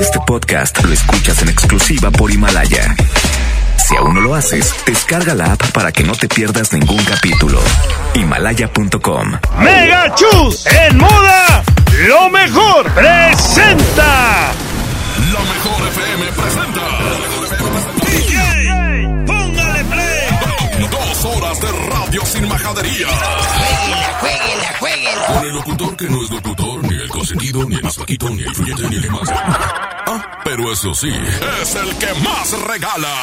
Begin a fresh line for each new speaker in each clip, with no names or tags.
Este podcast lo escuchas en exclusiva por Himalaya. Si aún no lo haces, descarga la app para que no te pierdas ningún capítulo. Himalaya.com.
Mega Chus en moda, lo mejor presenta.
La mejor FM presenta.
DJ, póngale play.
Dos horas de radio sin majadería.
Jueguela, jueguela.
Con el locutor que no es locutor, ni el más paquito, ni el fluyente, ni el más. Ah, pero eso sí, es el que más regala.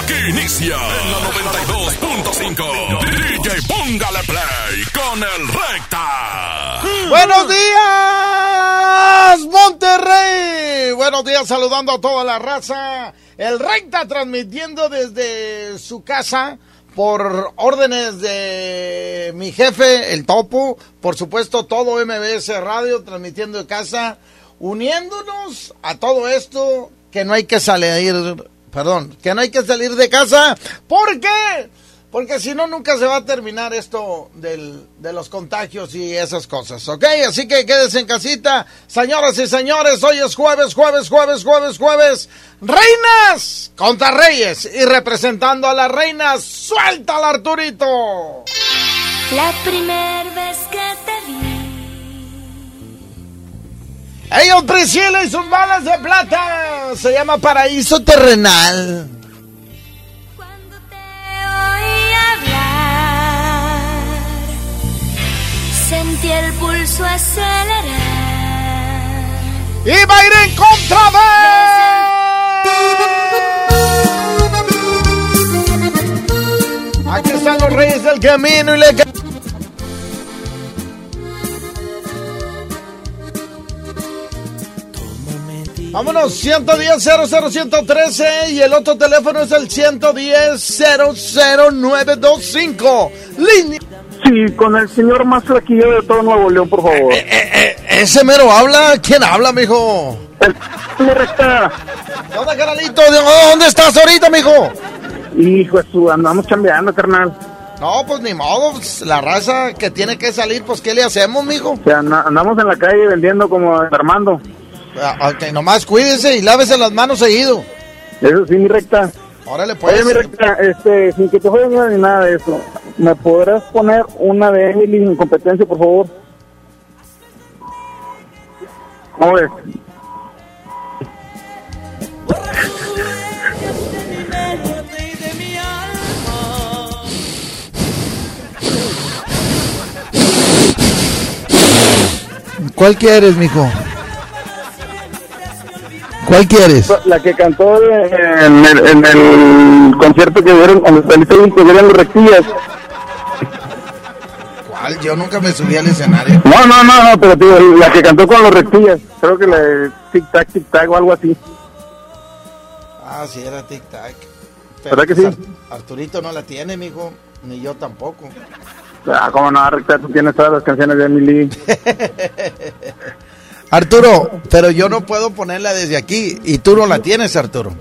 Aquí inicia en la 92.5. DJ Póngale Play con el Recta.
Buenos días, Monterrey. Buenos días, saludando a toda la raza. El Recta transmitiendo desde su casa por órdenes de mi jefe, el Topo. Por supuesto, todo MBS Radio transmitiendo de casa, uniéndonos a todo esto que no hay que salir, perdón, que no hay que salir de casa. ¿Por qué? Porque si no, nunca se va a terminar esto del, de los contagios y esas cosas, ¿ok? Así que quédese en casita. Señoras y señores, hoy es jueves, jueves, jueves, jueves, jueves. Reinas contra reyes. Y representando a las reinas, suelta al Arturito.
La primera vez que te vi,
Ellos Priscila y sus balas de plata. Se llama Paraíso Terrenal.
El pulso acelerar.
Y va a ir en contra de... Aquí están los reyes del camino y le... Vámonos, 110 00113 y el otro teléfono es el 110 00925. Línea.
Sí, con el señor más flaquillo de todo Nuevo León, por favor.
Eh, eh, ese mero habla. ¿Quién habla, mijo?
El recta.
¿Qué onda, carnalito? ¿De- ¿Dónde estás ahorita, mijo?
Hijo su, andamos chambeando, carnal.
No, pues ni modo, pues, la raza que tiene que salir, pues ¿qué le hacemos, mijo?
O sea, anda- andamos en la calle vendiendo como Armando.
Ah, Ok, nomás cuídese y lávese las manos seguido.
Eso sí, mi recta.
Órale, pues.
Oye, mi recta, este, sin que te jueguen ni nada de eso, ¿me podrás poner una de Emily en competencia, por favor? ¿Cómo ves?
¿Cuál quieres, mijo? ¿Cuál quieres?
La que cantó en el, en el concierto que dieron cuando saliste dieron los rectillas.
Yo nunca me subí al escenario.
No, no, no, no, pero tío, la que cantó con los rectillas. Creo que la de Tic Tac, Tic Tac o algo así.
Ah, sí, era tic tac.
¿Verdad que
pues,
sí?
Ar- Arturito no la tiene, mijo. Ni yo tampoco.
Ah, cómo no, recta, tú tienes todas las canciones de Emily.
Arturo, pero yo no puedo ponerla desde aquí. Y tú no la tienes, Arturo.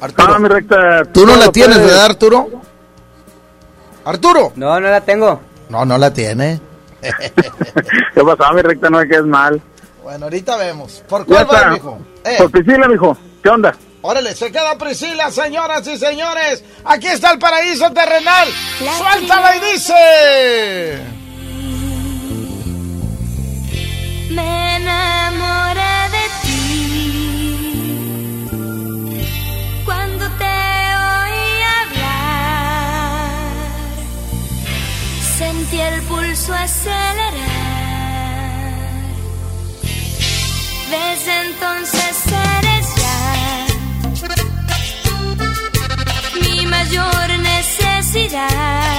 Arturo,
Ah, mi recta.
tú no la tienes,
puedes.
¿verdad, Arturo? Arturo.
No, no la tengo.
No, no la tiene.
¿Qué pasó, mi recta? No me quedes mal.
Bueno, ahorita vemos. ¿Por cuál va,
está.
mijo? Eh,
Por Priscila, mijo. ¿Qué onda?
órale, se queda Priscila, señoras y señores. Aquí está el paraíso terrenal.
La
Suéltala y dice.
Pulso acelerar. Desde entonces eres ya mi mayor necesidad.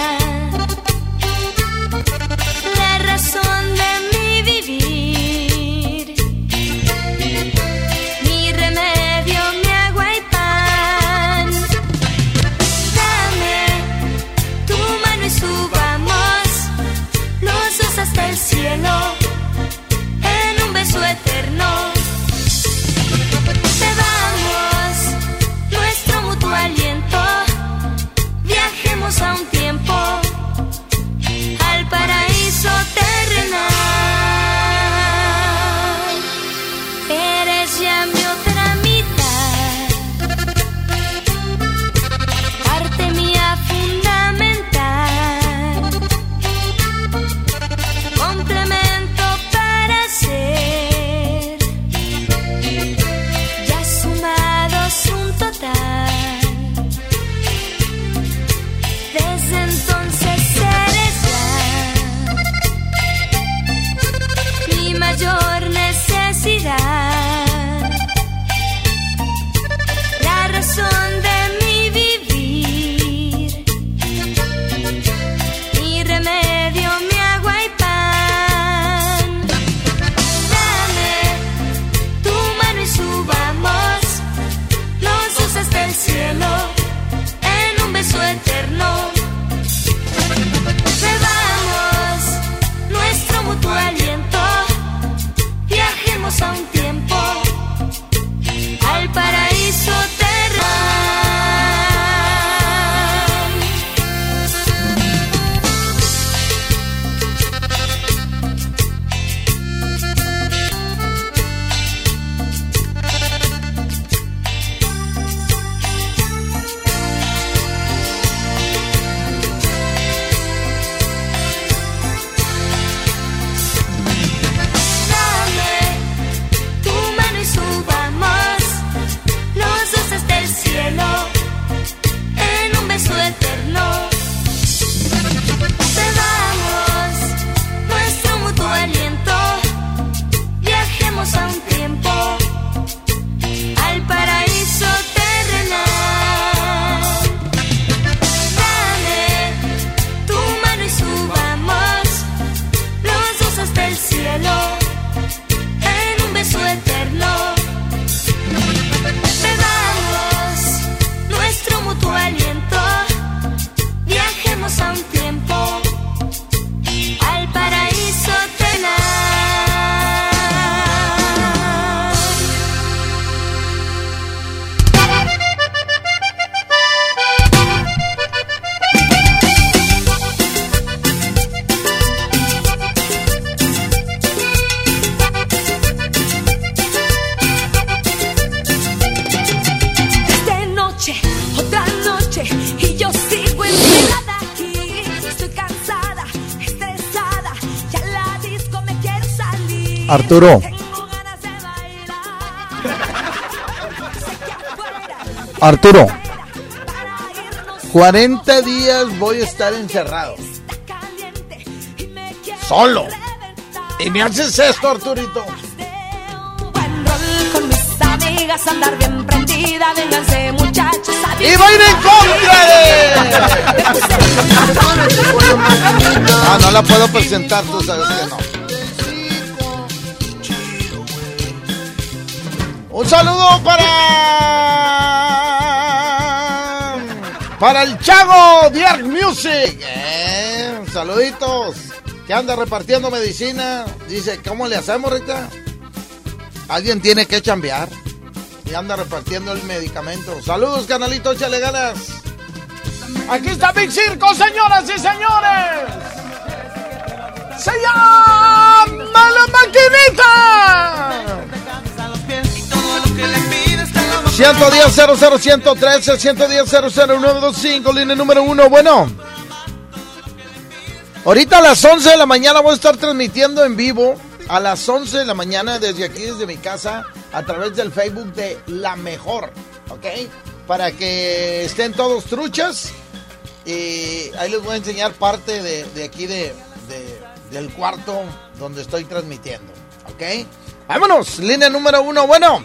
Arturo. Arturo. 40 días voy a estar encerrado. Solo. Y me haces esto, Arturito. Y va a ir en contra de. Ah, no la puedo presentar, tú sabes que no. Un saludo para. Para el Chago de Arc Music. Eh, saluditos. Que anda repartiendo medicina. Dice, ¿cómo le hacemos, Rita? Alguien tiene que chambear. Y anda repartiendo el medicamento. Saludos, canalito, échale ganas. Aquí está Big Circo, señoras y señores. Se llama la maquinita. 110 00 113 110 00925 línea número uno. Bueno, ahorita a las 11 de la mañana voy a estar transmitiendo en vivo a las 11 de la mañana desde aquí, desde mi casa, a través del Facebook de La Mejor, ¿ok? Para que estén todos truchas y ahí les voy a enseñar parte de, de aquí de, de- del cuarto donde estoy transmitiendo, ¿ok? Vámonos, línea número uno, bueno.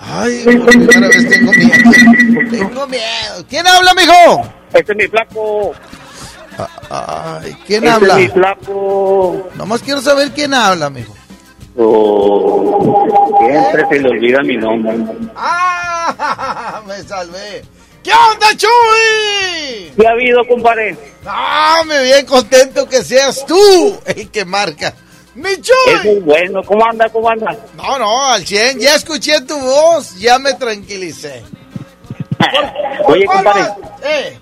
Ay, por primera vez tengo miedo. Tengo miedo. ¿Quién habla, mijo?
Este es mi flaco.
Ay, ¿quién
Este
habla?
es mi flaco.
Nomás quiero saber quién habla, mijo.
Oh, siempre se le olvida mi nombre.
¡Ah! Me salvé. ¿Qué onda, Chuy?
¿Qué ha habido, compadre?
¡Ah! Me bien contento que seas tú el que marca. ¡Mi
Eso
Chuy!
es bueno. ¿Cómo anda? ¿Cómo anda?
No, no, al 100. Ya escuché tu voz, ya me tranquilicé.
Oye,
¿Cuál
compadre?
Eh,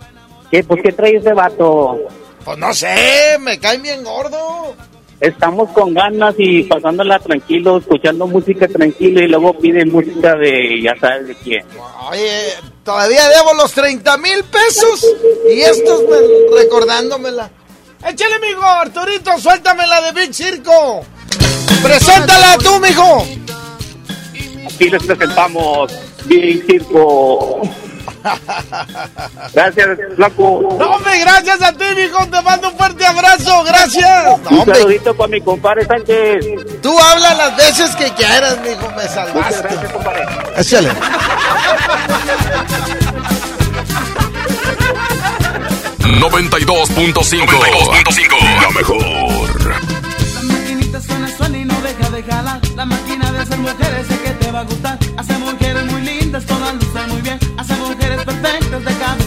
¿qué, pues, ¿qué trae ese vato?
pues no sé, me cae bien gordo.
Estamos con ganas y pasándola tranquilo, escuchando música tranquilo y luego piden música de ya sabes de quién.
Oye, todavía debo los 30 mil pesos y estos me- recordándomela. Échale, mijo, Arturito, suéltame la de Big Circo. Preséntala tú, mijo.
Aquí les presentamos Big Circo. Gracias, flaco.
No, hombre, gracias a ti, mijo. Te mando un fuerte abrazo. Gracias. No,
Un saludito para mi compadre Sánchez.
tú habla las veces que quieras, mijo. Me
Muchas
salvaste.
gracias, compadre.
Échale.
La mejor.
La maquinita suena, suena y no deja de jalar. La máquina de hacer mujeres sé que te va a gustar. Hace mujeres muy lindas, todas lucen muy bien. Hace mujeres perfectas de cabeza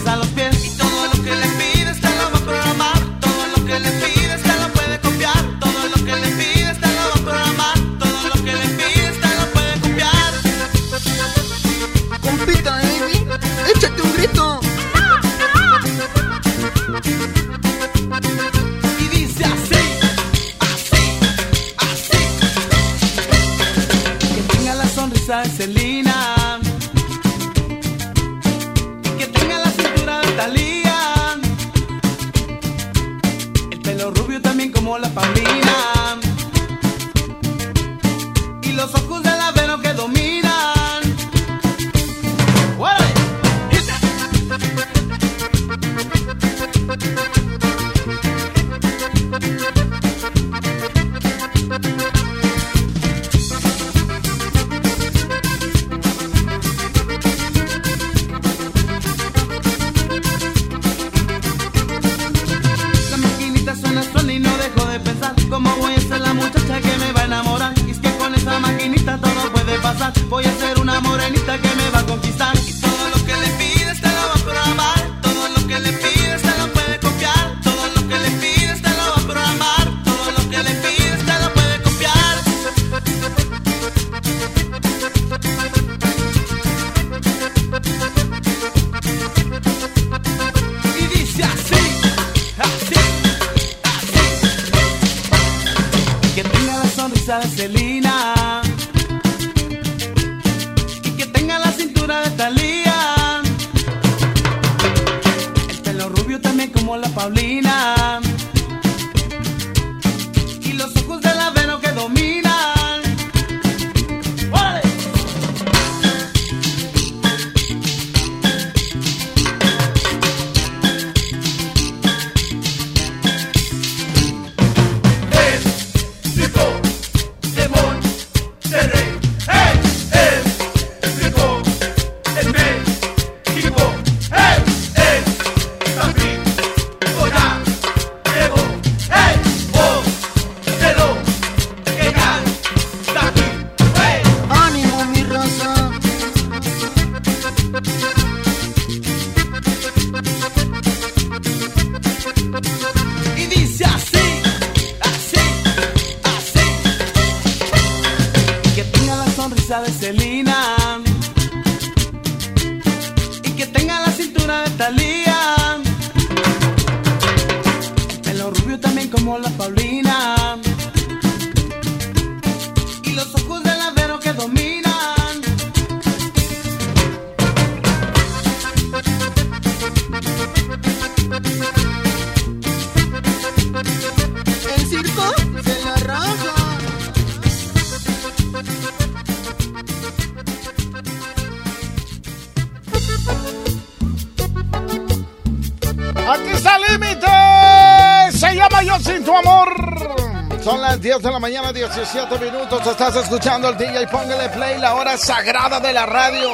10 de la mañana, 17 minutos. Estás escuchando el DJ. Póngale play, la hora sagrada de la radio.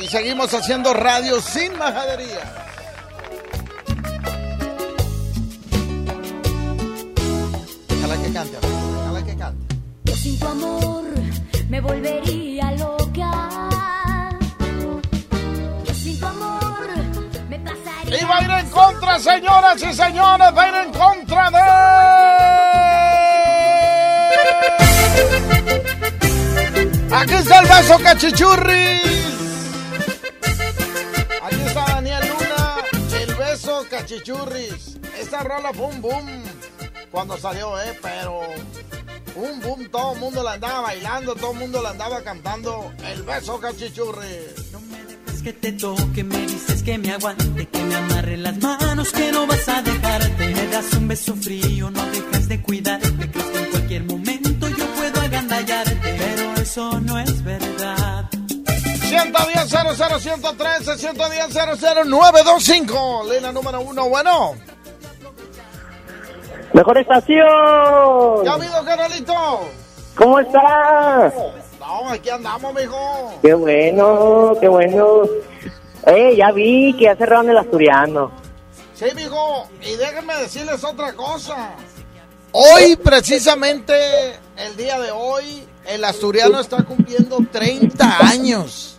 Y seguimos haciendo radio sin majadería. Cachichurris. Aquí está Daniel Luna. El beso cachichurris. Esta rola fue un boom cuando salió, ¿eh? Pero. Un boom, todo el mundo la andaba bailando, todo el mundo la andaba cantando. El beso cachichurris.
Es que te toque, me dices que me aguante, que me amarre las manos, que no vas a dejarte. Me das un beso frío, no dejas de cuidarte. Crees que en cualquier momento yo puedo agandallarte, pero eso no es.
110 00 113 110 00 925 Línea número uno, bueno.
Mejor estación.
¿Ya ha habido, carnalito?
¿Cómo estás?
No, aquí andamos, mijo.
Qué bueno, qué bueno. Eh, ya vi que ya cerraron el asturiano.
Sí, mijo. Y déjenme decirles otra cosa. Hoy, precisamente, el día de hoy, el asturiano está cumpliendo 30 años.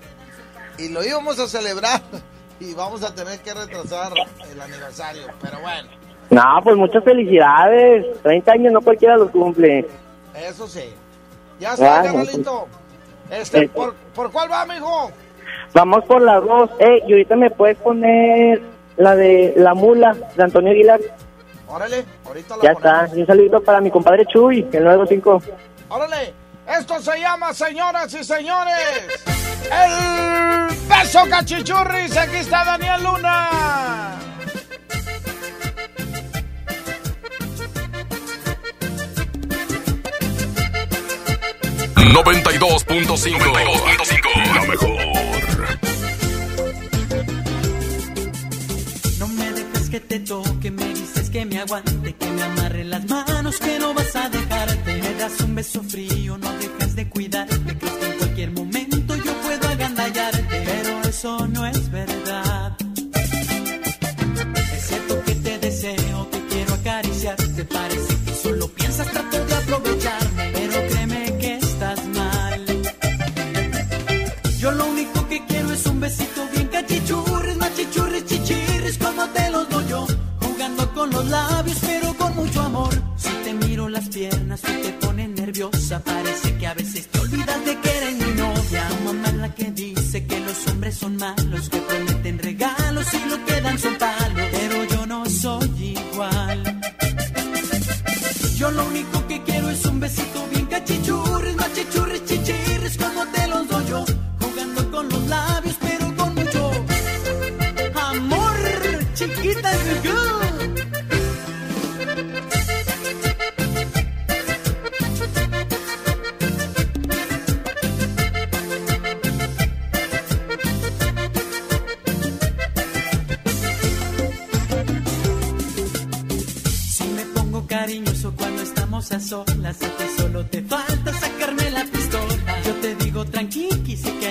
Y lo íbamos a celebrar. Y vamos a tener que retrasar el aniversario. Pero bueno,
No, pues muchas felicidades. 30 años no cualquiera los cumple.
eso sí. Ya está,
Ah,
carnalito. Este,
Sí.
¿por, ¿Por cuál va, mijo?
Vamos por las dos. Eh, y ahorita me puedes poner la de La Mula de Antonio Aguilar.
Órale, ahorita la
Ya
ponemos.
está. Y un saludito para mi compadre Chuy, el 925.
Órale, esto se llama, señoras y señores, el beso cachichurris. Aquí está Daniel Luna.
92.5. La mejor.
No me dejes que te toque, me que me aguante, que me amarre las manos, que no vas a dejarte. Me das un beso frío, no dejas de cuidarte. Crees que en cualquier momento yo puedo agandallarte, pero eso no es verdad. Es cierto que te deseo, que quiero acariciarte. Parece que solo piensas tratar de aprovecharme, pero créeme que estás mal. Yo lo único que quiero es un besito con los labios, pero con mucho amor. Si te miro las piernas, tú te pones nerviosa. Parece que a veces te olvidas de que eres mi novia. Tu mamá es la que dice que los hombres son malos, que prometen regalos y lo que dan son palos. Pero yo no soy igual. Yo lo único que quiero es un besito bien cachichurris, machichurris, chichirris, como te los doy yo. Jugando con los labios, pero con mucho amor, chiquita es good. Estamos a solas, a ti solo te falta sacarme la pistola. Yo te digo tranqui, sé que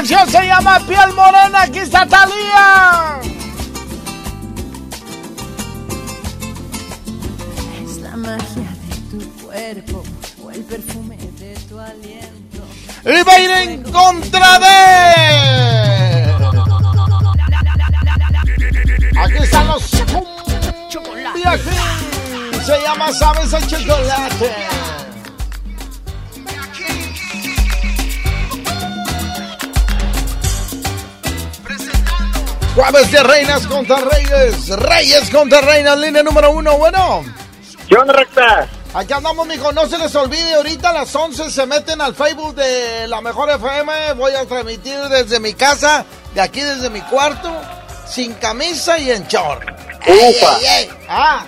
canción se llama Piel Morena, aquí está Talía. Jueves de reinas contra reyes. Reyes contra reinas. Línea número uno. Bueno.
¿Qué onda, recta?
Aquí andamos, mijo. No se les olvide, ahorita a las 11 se meten al Facebook de La Mejor FM. Voy a transmitir desde mi casa, de aquí desde mi cuarto, sin camisa y en short. Ey, ey, ey. Ah,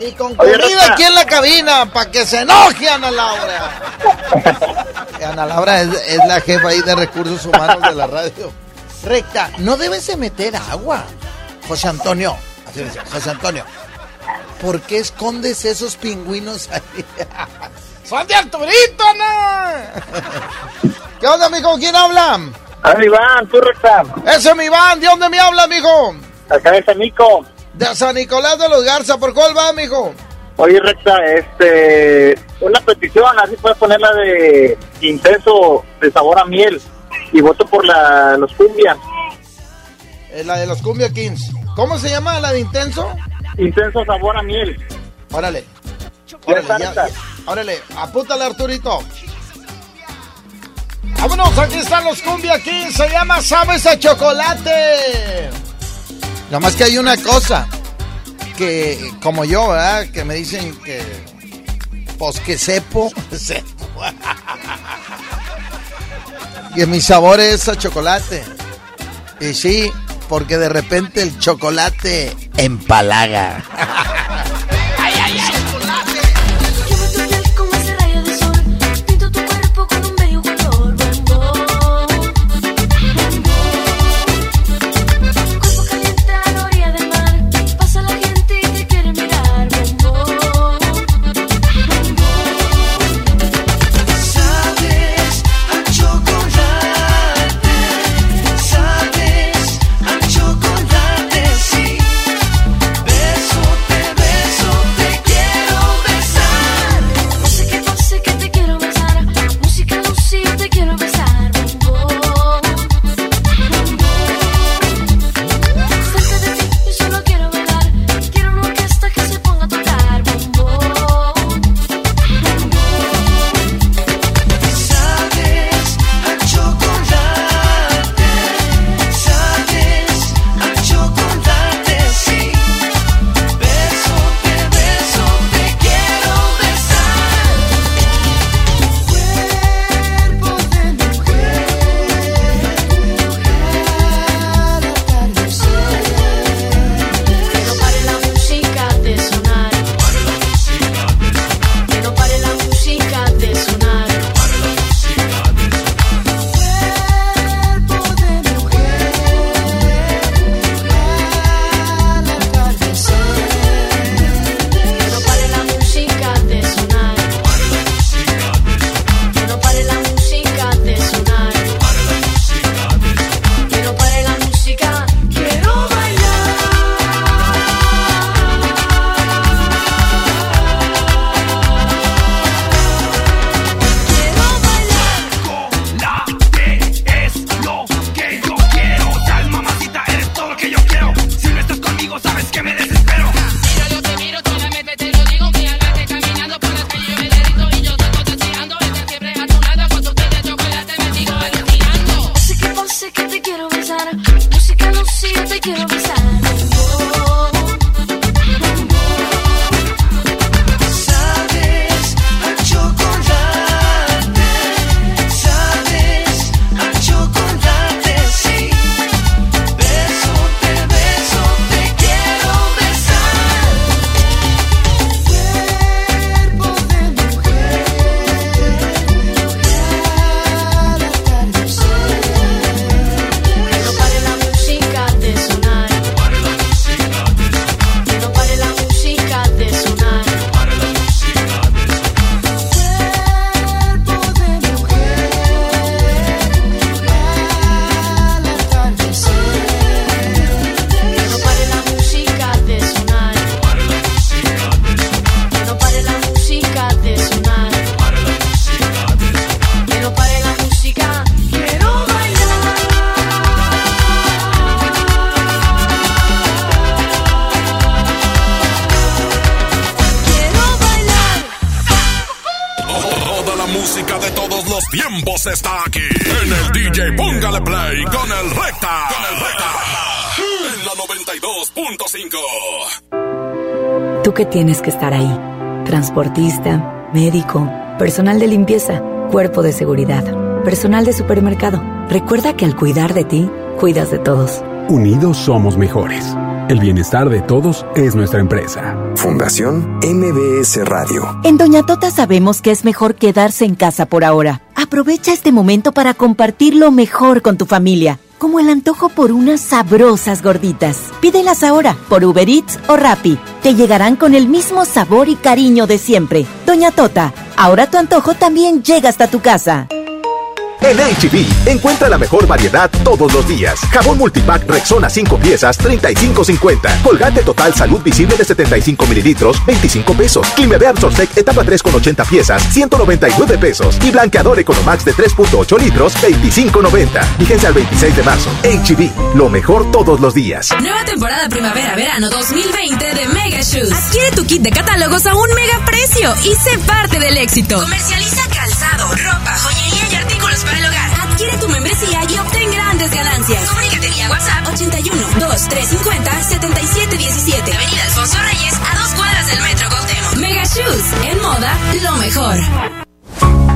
y con
Oye,
comida
Rosa.
aquí en la cabina, para que se enoje Ana Laura. Ana Laura es, es la jefa ahí de recursos humanos de la radio. Recta, no debes de meter agua. José Antonio, así dice, José Antonio. ¿Por qué escondes esos pingüinos ahí? ¡Son de Arturito, no! ¿Qué onda, mijo? ¿Quién habla?
Ah, Iván, tú, recta.
Ese es mi Iván. ¿De dónde me habla, mijo?
Acá de San Nico.
De San Nicolás de los Garza. ¿Por cuál va, mijo?
Oye, recta, este, una petición, así puedes ponerla de intenso de sabor a miel. Y voto por la, los cumbia.
Eh, la de los Cumbia Kings. ¿Cómo se llama la de Intenso?
Intenso sabor a miel.
Órale. Órale, ya, ya. Órale, apúntale, Arturito. Vámonos, aquí están los Cumbia Kings. Se llama Sabes a Chocolate. Nada más que hay una cosa. Que, como yo, ¿verdad? Que me dicen que. Pues que sepo. sepo. Y mi sabor es a chocolate. Y sí, porque de repente el chocolate empalaga.
tienes que estar ahí. Transportista, médico, personal de limpieza, cuerpo de seguridad, personal de supermercado. Recuerda que al cuidar de ti, cuidas de todos.
Unidos somos mejores. El bienestar de todos es nuestra empresa.
Fundación MBS Radio.
En Doña Tota sabemos que es mejor quedarse en casa por ahora. Aprovecha este momento para compartir lo mejor con tu familia, como el antojo por unas sabrosas gorditas. Pídelas ahora por Uber Eats o Rappi. Te llegarán con el mismo sabor y cariño de siempre. Doña Tota, ahora tu antojo también llega hasta tu casa.
En HB, encuentra la mejor variedad todos los días. Jabón multipack Rexona 5 piezas, 35.50. Colgate total salud visible de 75 mililitros, 25 pesos. Climebear Sortec etapa 3 con 80 piezas, 199 pesos. Y blanqueador Economax de 3.8 litros, 25.90. Fíjense al 26 de marzo. HB, lo mejor todos los días.
Nueva temporada primavera-verano 2020 de Mega Shoes. Adquiere tu kit de catálogos a un mega precio y sé parte del éxito. Comercializa calzado, ropa, joyería Y obtén grandes ganancias. Comunícate vía WhatsApp 81 2350 7717. Avenida Alfonso Reyes, a dos cuadras del Metro Cuauhtémoc. Mega Shoes, en moda, lo mejor.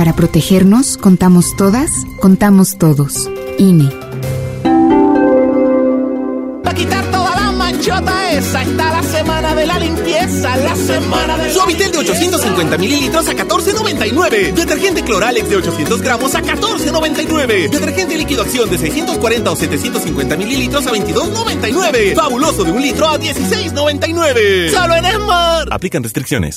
Para protegernos, contamos todas, contamos todos. INE.
Para quitar toda la manchota esa está la semana de la limpieza, la semana de
Suavitel de 850 mililitros a 14.99. Detergente Cloralex de 800 gramos a 14.99. Detergente líquido acción de 640 o 750 mililitros a 22.99. Fabuloso de un litro a 16.99. Solo en Esmar.
Aplican restricciones.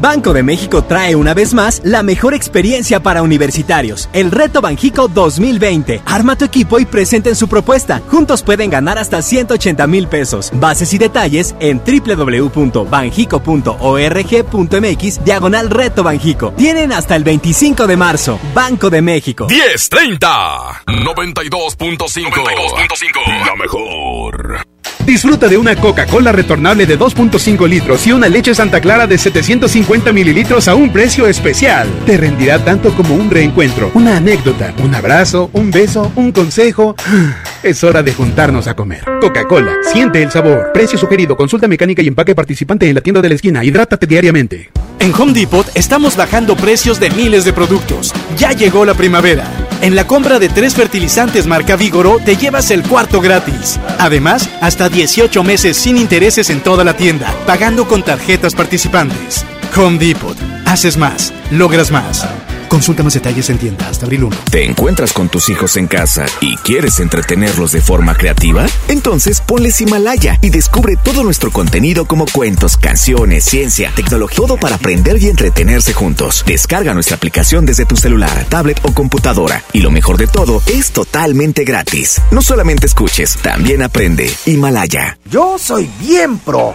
Banco de México trae una vez más la mejor experiencia para universitarios, el Reto Banjico 2020. Arma tu equipo y presenten su propuesta. Juntos pueden ganar hasta 180 mil pesos. Bases y detalles en www.banjico.org.mx diagonal Reto Banjico. Tienen hasta el 25 de marzo. Banco de México.
1030 92.5 La mejor.
Disfruta de una Coca-Cola retornable de 2.5 litros y una leche Santa Clara de 750 mililitros a un precio especial. Te rendirá tanto como un reencuentro, una anécdota, un abrazo, un beso, un consejo. Es hora de juntarnos a comer. Coca-Cola, siente el sabor. Precio sugerido, consulta mecánica y empaque participante en la tienda de la esquina. Hidrátate diariamente.
En Home Depot estamos bajando precios de miles de productos. Ya llegó la primavera. En la compra de tres fertilizantes marca Vigoro te llevas el cuarto gratis. Además, hasta 18 meses sin intereses en toda la tienda, pagando con tarjetas participantes. Home Depot. Haces más, logras más. Consulta más detalles en tienda hasta abril 1.
¿Te encuentras con tus hijos en casa y quieres entretenerlos de forma creativa? Entonces ponles Himalaya y descubre todo nuestro contenido como cuentos, canciones, ciencia, tecnología, todo para aprender y entretenerse juntos. Descarga nuestra aplicación desde tu celular, tablet o computadora. Y lo mejor de todo, es totalmente gratis. No solamente escuches, también aprende. Himalaya.
Yo soy bien pro.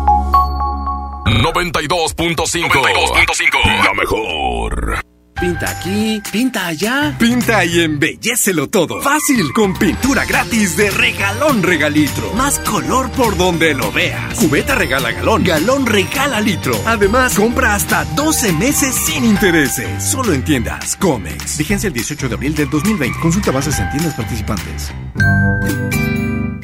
92.5. La mejor.
Pinta aquí, pinta allá. Pinta y embellecelo todo. Fácil, con pintura gratis de regalón regalitro. Más color por donde lo veas. Cubeta regala galón, galón regala litro. Además, compra hasta 12 meses sin intereses. Solo en tiendas Comex. Vigencia el 18 de abril del 2020. Consulta bases en tiendas participantes.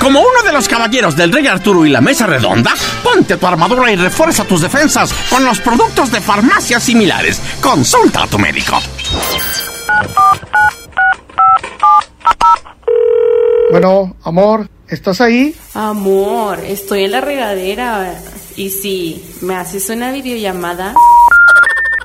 Como uno de los caballeros del Rey Arturo y la Mesa Redonda, ponte tu armadura y refuerza tus defensas con los productos de farmacias similares. Consulta a tu médico.
Bueno, amor, ¿estás ahí?
Amor, estoy en la regadera. Y si me haces una videollamada.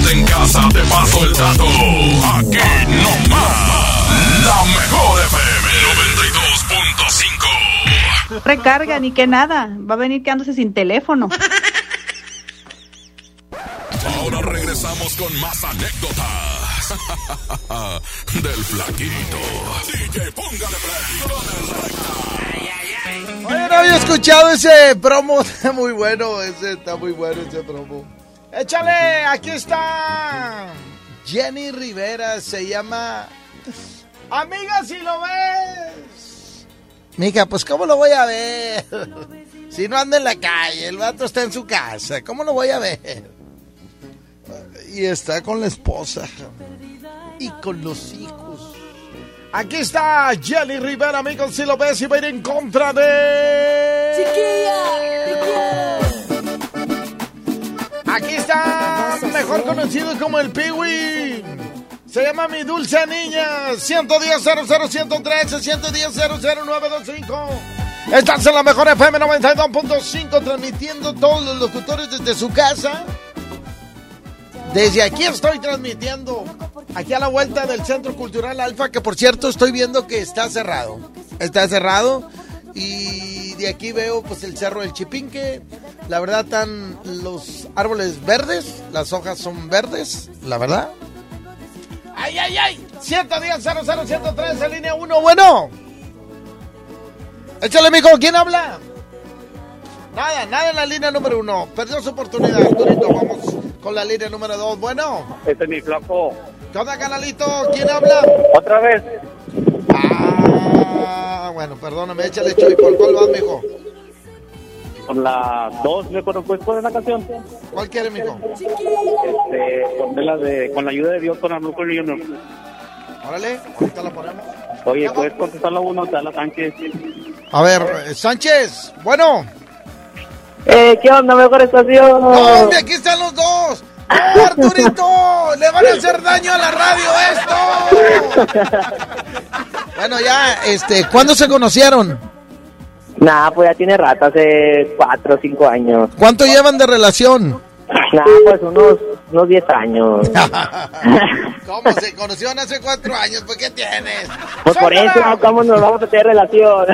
Quédate en casa, te paso el dato. Aquí no más. La mejor FM 92.5.
Recarga, ni que nada. Va a venir quedándose sin teléfono.
Ahora regresamos con más anécdotas. Del flaquito. DJ, póngale play
Oye, no había escuchado ese promo. Está muy bueno, ese está muy bueno ese promo. Échale, aquí está. Jenny Rivera se llama. Amiga, si lo ves. Mija, pues ¿cómo lo voy a ver? Si no anda en la calle, el vato está en su casa, ¿cómo lo voy a ver? Y está con la esposa. Y con los hijos. Aquí está Jenny Rivera, amigos, si lo ves y va a ir en contra de... Aquí está, mejor conocido como el Piwi. Se llama Mi Dulce Niña. 110 00113 110 00925. Estás en la mejor FM 92.5 transmitiendo todos los locutores desde su casa. Desde aquí estoy transmitiendo, aquí a la vuelta del Centro Cultural Alfa, que por cierto estoy viendo que está cerrado. Está cerrado y de aquí veo pues el Cerro del Chipinque. La verdad están los árboles verdes, las hojas son verdes, la verdad. ¡Ay, ay, ay! 110 00 113 línea 1, bueno. Échale, mijo, ¿quién habla? Nada, nada en la línea número uno. Perdió su oportunidad, Arturito. Vamos con la línea número dos. Bueno.
Este es mi flaco.
¿Qué onda, canalito? ¿Quién habla?
Otra vez.
Ah, bueno, perdóname, échale Chuy. ¿Por cuál vas, mijo?
Por la dos, me acuerdo, pues, ¿cuál es la canción?
¿Cuál quiere, mijo?
Este, con la de, con la ayuda de Dios, con Arnulfo Junior.
Órale, ahorita la ponemos.
Oye, ¿puedes contestar la uno, Tala Sánchez?
A ver, Sánchez, bueno.
Eh, ¿qué onda, mejor estación?
Hombre, aquí están los dos. ¡No, Arturito! ¡Le van a hacer daño a la radio esto! bueno, ya, este, ¿cuándo se conocieron?
Nah, pues ya tiene rato, hace cuatro o cinco años.
¿Cuánto llevan de relación?
Nah, pues unos, unos diez años.
¿Cómo se conocieron hace cuatro años? ¿Pues qué tienes?
Pues por eso, ¿cómo nos vamos a tener relación?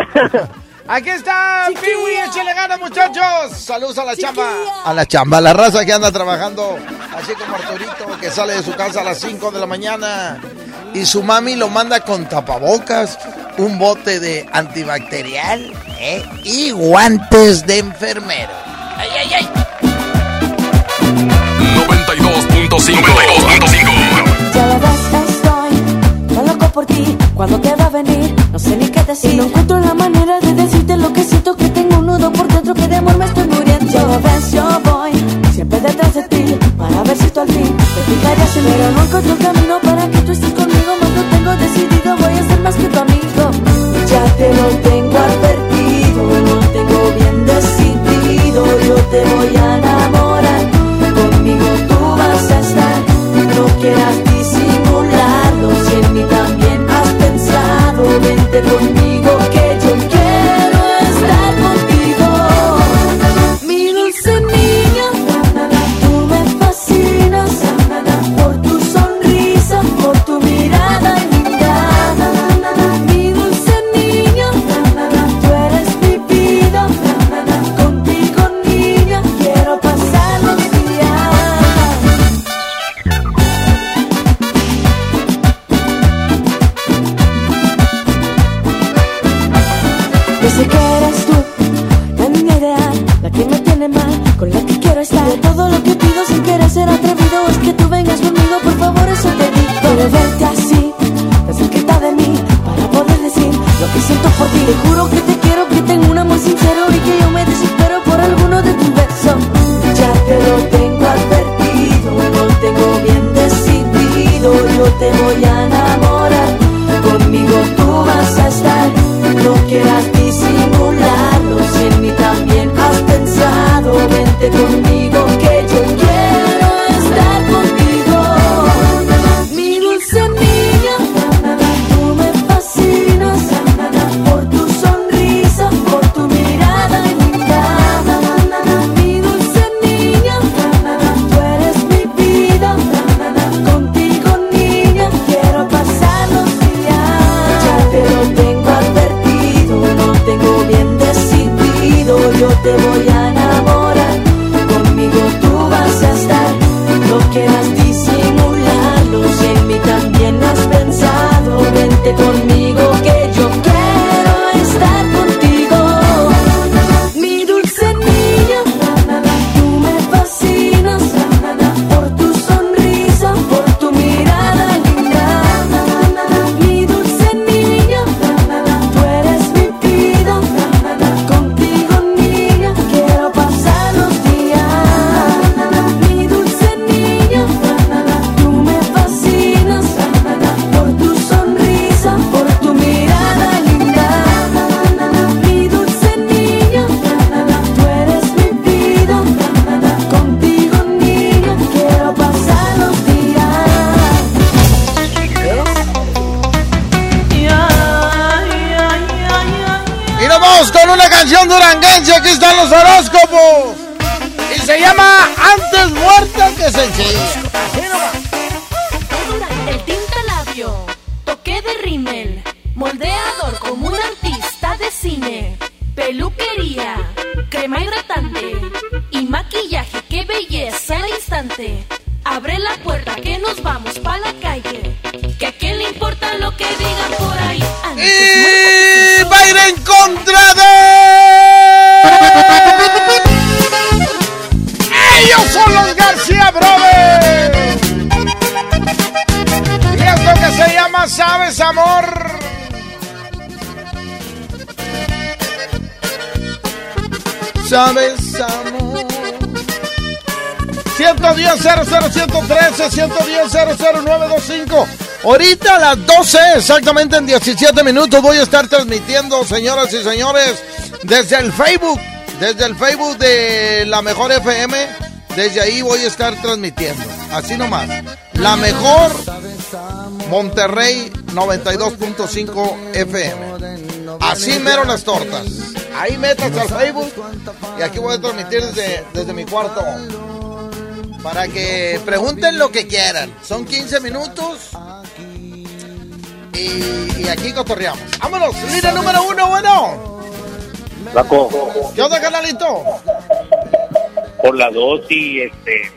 Aquí está, Piwi, échale ganas, muchachos. Saludos a la chamba. A la chamba, a la raza que anda trabajando, así como Arturito, que sale de su casa a las 5 de la mañana. Y su mami lo manda con tapabocas, un bote de antibacterial ¿eh? y guantes de enfermero. ¡Ay, ay, ay!
92.5
Ya la ves, estoy tan loco por ti. ¿Cuándo te va a venir? No sé ni qué decir. No encuentro la manera de decirte lo que siento. Que tengo un nudo por dentro que de amor me estoy muriendo. Ya lo ves, yo voy siempre detrás de ti. Para ver si tú al fin te fijarías en mí. Pero no encuentro el camino para que tú estés conmigo. Lo tengo decidido. Voy a ser más que tu amigo. Ya te lo tengo advertido. Lo tengo bien decidido. Yo te voy a enamorar. Conmigo tú vas a estar. No quieras disimularlo. Si en mí también has pensado. Vente conmigo
las 12, exactamente en 17 minutos, voy a estar transmitiendo, señoras y señores, desde el Facebook, desde el Facebook de la Mejor FM, desde ahí voy a estar transmitiendo. Así nomás. La Mejor Monterrey 92.5 FM. Así mero las tortas. Ahí metas al Facebook y aquí voy a transmitir desde, desde mi cuarto. Para que pregunten lo que quieran. Son 15 minutos. Y, y aquí cotorreamos. ¡Vámonos! ¡Línea número uno, bueno!
Flaco,
¿Qué onda, canalito?
por la dos y este,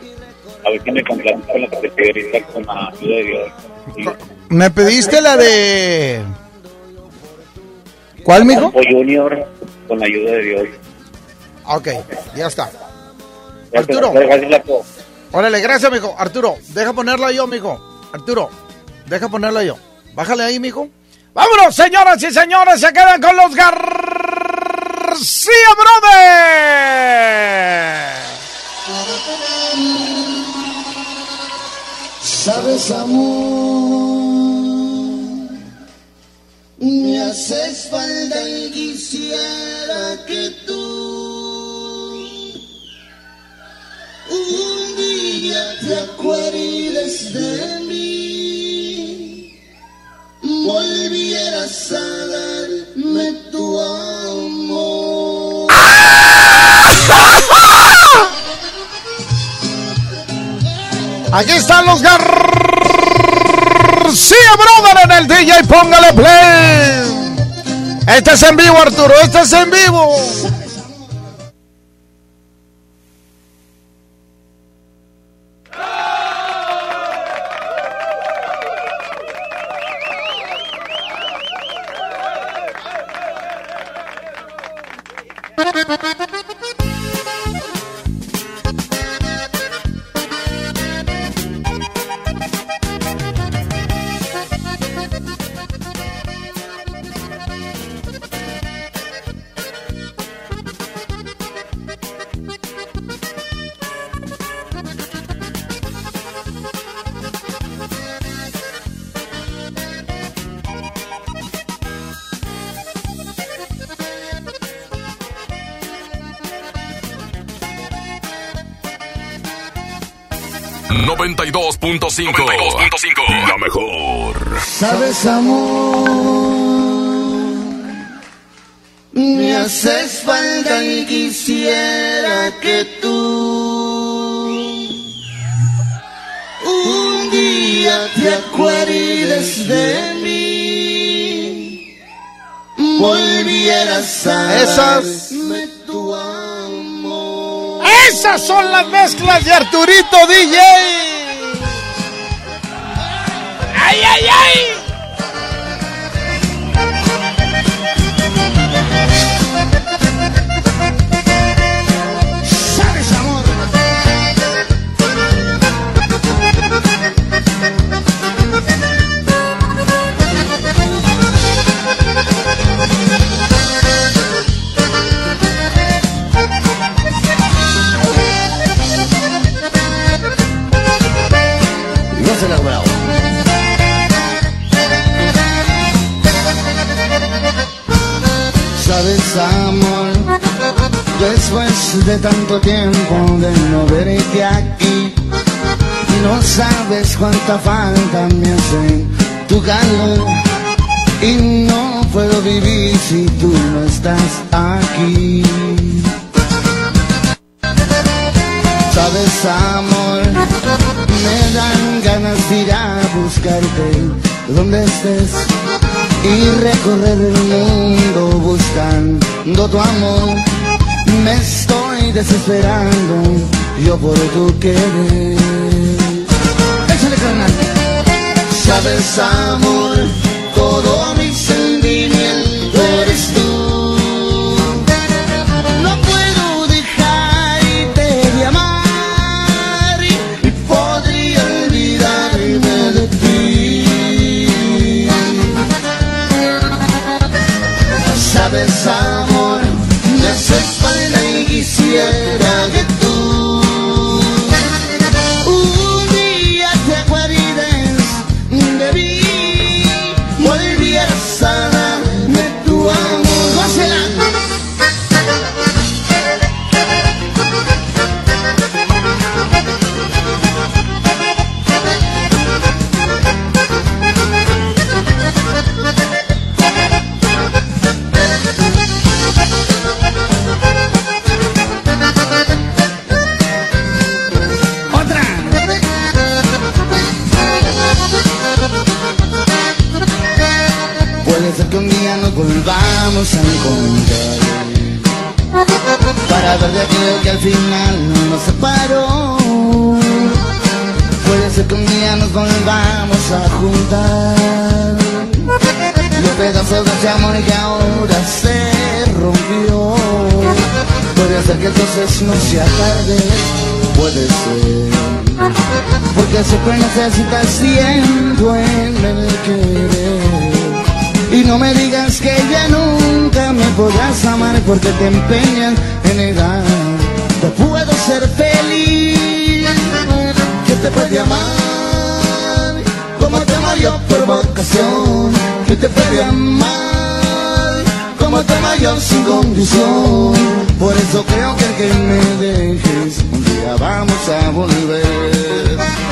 a ver si me complaces con la que te pedí con la ayuda de Dios.
Me pediste la de. ¿Cuál, mijo?
Campo Junior con la ayuda de Dios.
Ok, ya está. Arturo. Órale, gracias, mijo. Arturo, deja ponerla yo, mijo. Arturo, deja ponerla yo. Bájale ahí, mijo. ¡Vámonos, señoras y señores! Se quedan con los García Brothers.
Sabes, amor, me haces falta y quisiera que tú un día te acuerdes de mí, volvieras a darme tu amor.
Aquí están los García Brothers en el DJ. Póngale play. Este es en vivo, Arturo. Este es en vivo.
La mejor.
Sabes, amor, me haces falta y quisiera que tú un día te acuerdes de mí, volvieras a
Esas-
tu amor.
Esas son las mezclas de Arturito DJ. ¡Ay, ay,
tanto tiempo de no verte aquí, y no sabes cuánta falta me hace tu calor, y no puedo vivir si tú no estás aquí. Sabes, amor, me dan ganas de ir a buscarte donde estés y recorrer el mundo buscando tu amor. Me estoy desesperando yo por tu querer. Échale, carnal. Sabes, amor, todo mi Yeah. Para ver de aquello que al final nos separó. Puede ser que un día nos volvamos a juntar. Los pedazos de ese amor que ahora se rompió. Puede ser que entonces no sea tarde, puede ser. Porque siempre necesitas tiempo en el querer. Y no me digas que ya nunca me podrás amar porque te empeñas No puedo ser feliz. Que te puede amar como te amo yo por vocación. Que te puede amar como te amo sin condición. Por eso creo que el que me dejes un día vamos a volver.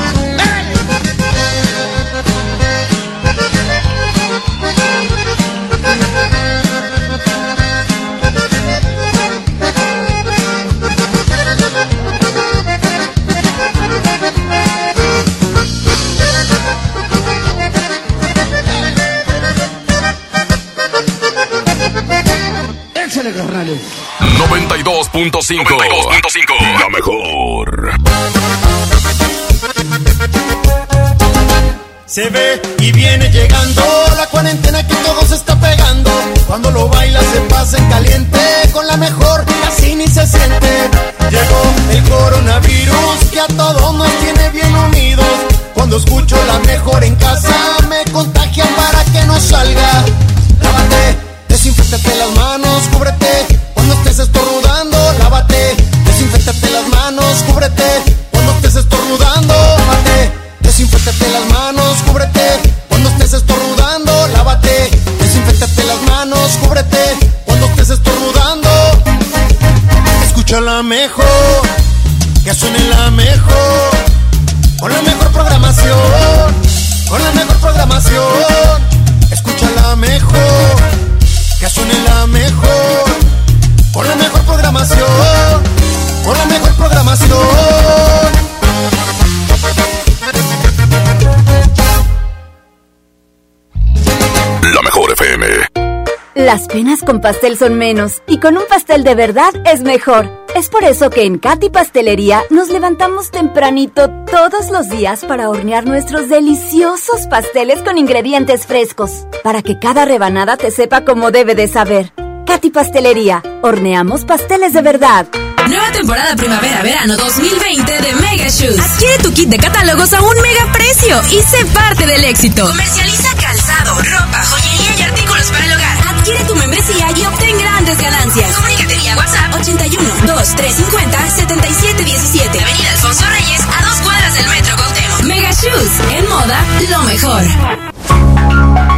Échale, carnales.
92.5. La mejor.
Se ve y viene llegando la cuarentena que todo se está pegando. Cuando lo baila se pasa en caliente, con la mejor casi ni se siente. Llegó el coronavirus que a todos nos tiene bien unidos. Cuando escucho la mejor en casa me contagia para que no salga. Las
penas con pastel son menos y con un pastel de verdad es mejor. Es por eso que en Katy Pastelería nos levantamos tempranito todos los días para hornear nuestros deliciosos pasteles con ingredientes frescos, para que cada rebanada te sepa como debe de saber. Katy Pastelería, horneamos pasteles de verdad.
Nueva temporada primavera-verano 2020 de Mega Shoes. Adquiere tu kit de catálogos a un mega precio y sé parte del éxito. Comercializa calzado, ropa, joyería y artículos para el. Adquiere tu membresía y obtén grandes ganancias. Comunícate vía WhatsApp 81 2350 7717. Avenida Alfonso Reyes a dos cuadras del Metro Cuauhtémoc. Mega Shoes, en moda, lo mejor.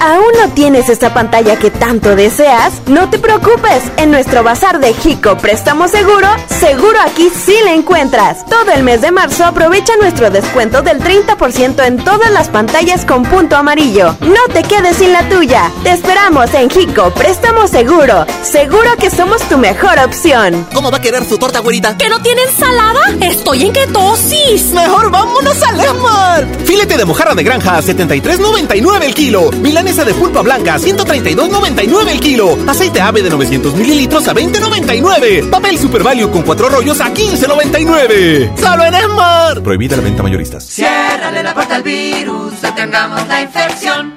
¿Aún no tienes esta pantalla que tanto deseas? No te preocupes, en nuestro bazar de Jico Préstamo Seguro, seguro aquí sí la encuentras. Todo el mes de marzo aprovecha nuestro descuento del 30% en todas las pantallas con punto amarillo. No te quedes sin la tuya. Te esperamos en Jico Préstamo Seguro. Seguro que somos tu mejor opción.
¿Cómo va a querer su torta, güerita?
¿Que no tiene ensalada? Estoy en ketosis.
Mejor vámonos al Esmart. Filete de mojarra de granja a 73.99 el kilo. De pulpa blanca a 132.99 el kilo. Aceite ave de 900 mililitros a 20.99. Papel Super Value con cuatro rollos a 15.99. ¡Solo en Esmar!
Prohibida la venta mayoristas.
Ciérrale la puerta al virus, detengamos la infección.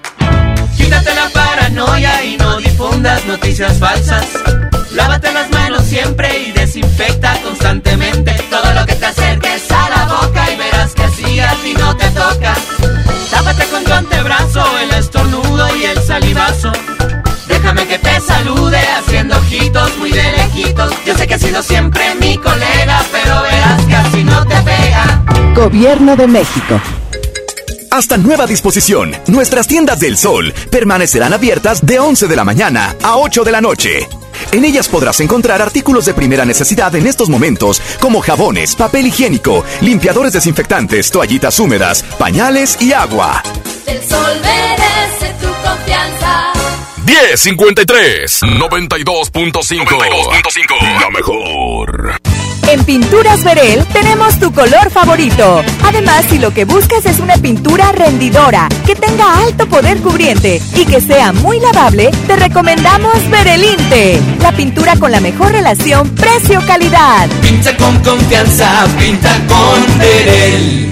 Quítate la paranoia y no difundas noticias falsas. Lávate las manos siempre y desinfecta constantemente todo lo que te acerques a la boca y verás
que así a ti no te toca. Tápate con tu antebrazo el estornudo
salivazo. Déjame que te salude haciendo ojitos muy de lejitos. Yo sé que has sido siempre mi colega, pero verás que así no te pega.
Gobierno de México.
Hasta nueva disposición, nuestras tiendas del sol permanecerán abiertas de 11 de la mañana a 8 de la noche. En ellas podrás encontrar artículos de primera necesidad en estos momentos, como jabones, papel higiénico, limpiadores desinfectantes, toallitas húmedas, pañales y agua.
El sol merece confianza.
1053 92.5 92.5 La mejor.
En Pinturas Verel tenemos tu color favorito. Además, si lo que buscas es una pintura rendidora, que tenga alto poder cubriente y que sea muy lavable, te recomendamos Verelinte, la pintura con la mejor relación precio-calidad.
Pinta con confianza, pinta con Verel.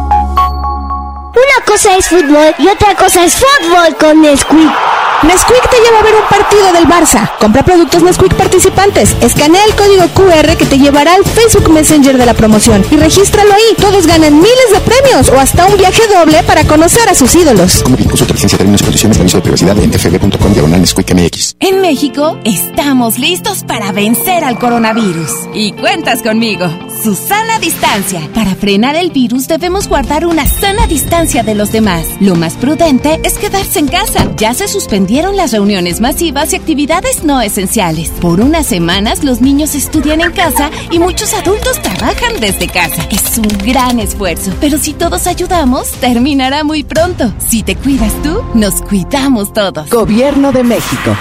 Una cosa es fútbol y otra cosa es fútbol con Nesquik.
Nesquik te lleva a ver un partido del Barça. Compra productos Nesquik participantes. Escanea el código QR que te llevará al Facebook Messenger de la promoción y regístralo ahí. Todos ganan miles de premios o hasta un viaje doble para conocer a sus ídolos.
Como bien consulta licencia, términos y condiciones aviso de privacidad en fb.com diagonal Nesquik MX.
En México estamos listos para vencer al coronavirus. Y cuentas conmigo. Susana Distancia. Para frenar el virus debemos guardar una sana distancia de los demás. Lo más prudente es quedarse en casa. Ya se suspendieron las reuniones masivas y actividades no esenciales. Por unas semanas los niños estudian en casa y muchos adultos trabajan desde casa. Es un gran esfuerzo, pero si todos ayudamos, terminará muy pronto. Si te cuidas tú, nos cuidamos todos.
Gobierno de México.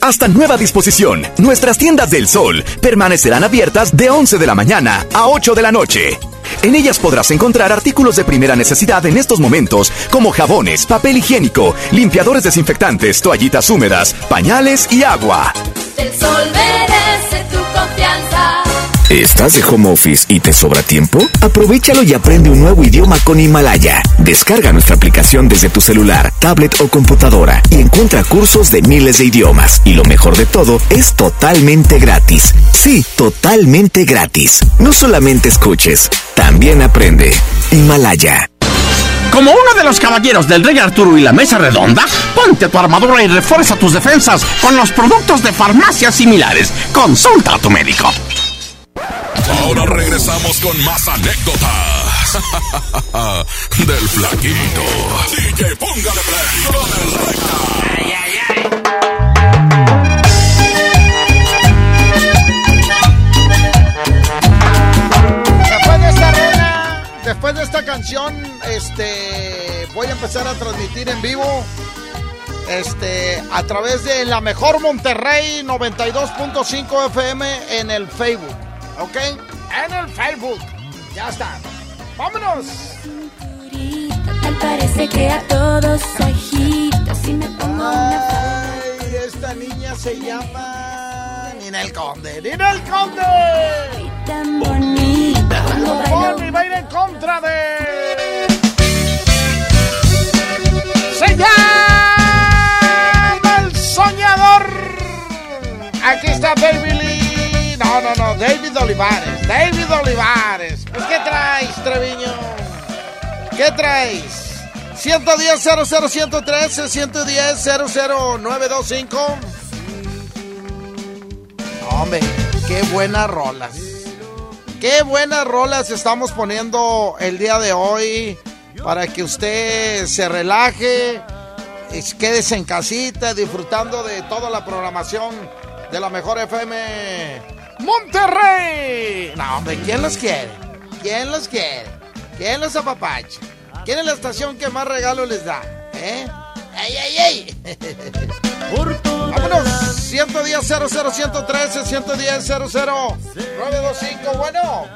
Hasta nueva disposición, nuestras tiendas del sol permanecerán abiertas de 11 de la mañana a 8 de la noche. En ellas podrás encontrar artículos de primera necesidad en estos momentos, como jabones, papel higiénico, limpiadores desinfectantes, toallitas húmedas, pañales y agua.
Sol.
¿Estás de home office y te sobra tiempo? Aprovechalo y aprende un nuevo idioma con Himalaya. Descarga nuestra aplicación desde tu celular, tablet o computadora y encuentra cursos de miles de idiomas. Y lo mejor de todo, es totalmente gratis. Sí, totalmente gratis. No solamente escuches, también aprende. Himalaya.
Como uno de los caballeros del Rey Arturo y la Mesa Redonda, ponte tu armadura y refuerza tus defensas con los productos de farmacias similares. Consulta a tu médico.
Ahora regresamos con más anécdotas del flaquito. DJ, póngale recta.
Después de esta después de esta canción, este, voy a empezar a transmitir en vivo, este, a través de la mejor Monterrey 92.5 FM en el Facebook, ¿ok? En el Facebook, ya está. ¡Vámonos!
Tal parece que a todos agita si me pongo una
Ay, esta niña se llama Ninel Conde. ¡Ninel Conde!
tan bonita.
Bonnie va a ir en contra de. ¡Se llama el soñador! Aquí está Baby Lee. No, no, no, David Olivares. David Olivares. Pues, ¿Qué traes, Treviño? ¿Qué traes? 110 00113 110 00925 Hombre, qué buenas rolas. Qué buenas rolas estamos poniendo el día de hoy para que usted se relaje, es- quédese en casita disfrutando de toda la programación de la mejor FM Monterrey. No, hombre, ¿quién los quiere? ¿Quién los quiere? ¿Quién los apapacha? ¿Quién es la estación que más regalos les da? ¿Eh? ¡Ey, ey, ey! Vámonos, 110 00113 110 00925. Bueno,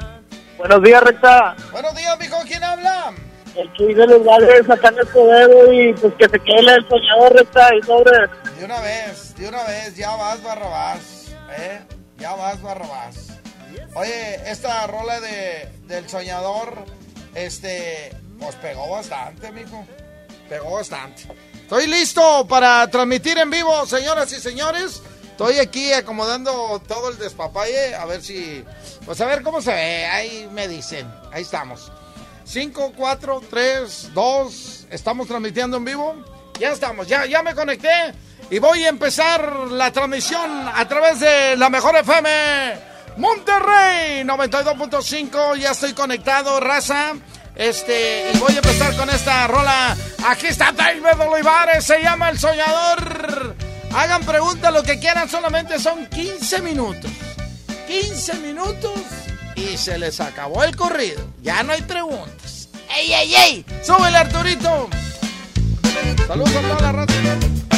Buenos días, recta.
buenos días, mijo. ¿Quién habla?
El Chuy de los Vales sacando el poder y pues que se quede el soñador, recta, y sobre.
De una vez,
de una vez, ya vas, Barrabás. ¿eh? Ya vas, Barrabás. Oye, esta rola de, del soñador, este, pues pegó bastante, mijo. Pegó bastante. Estoy listo para transmitir en vivo, señoras y señores. Estoy aquí acomodando todo el despapalle, a ver si... Pues a ver cómo se ve, ahí me dicen. Ahí estamos. 5, 4, 3, 2, estamos transmitiendo en vivo. Ya estamos, ya, ya me conecté y voy a empezar la transmisión a través de la mejor FM Monterrey 92.5. Ya estoy conectado, raza. Este, y voy a empezar con esta rola. Aquí está David Olivares, se llama El Soñador. Hagan preguntas lo que quieran, solamente son 15 minutos. 15 minutos y se les acabó el corrido. Ya no hay preguntas. ¡Ey, ey, ey! ¡Súbele, Arturito! Saludos a toda la raza.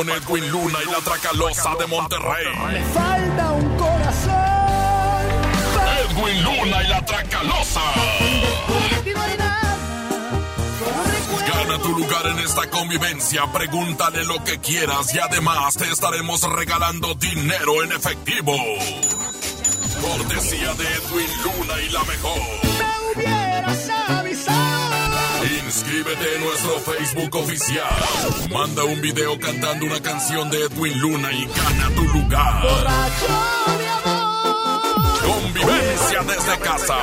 Con Edwin Luna y la Tracalosa de Monterrey.
Me falta un corazón.
Edwin Luna y la Tracalosa. Gana tu lugar en esta convivencia, pregúntale lo que quieras y además te estaremos regalando dinero en efectivo. Cortesía de Edwin Luna y la mejor. Inscríbete en nuestro Facebook oficial. Manda un video cantando una canción de Edwin Luna y gana tu lugar. Convivencia desde casa.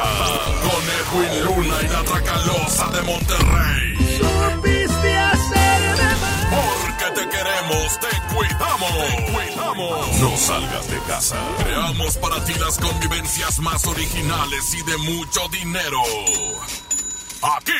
Con Edwin Luna y la Tracalosa de Monterrey.
Supiste hacerme mal.
Porque te queremos, te cuidamos. Te cuidamos. No salgas de casa. Creamos para ti las convivencias más originales y de mucho dinero.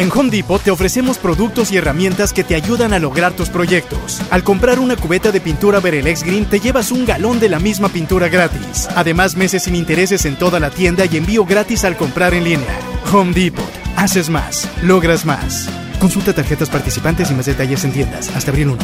En Home Depot te ofrecemos productos y herramientas que te ayudan a lograr tus proyectos. Al comprar una cubeta de pintura Verelex Green te llevas un galón de la misma pintura gratis. Además, meses sin intereses en toda la tienda y envío gratis al comprar en línea. Home Depot. Haces más. Logras más. Consulta tarjetas participantes y más detalles en tiendas. Hasta abril 1.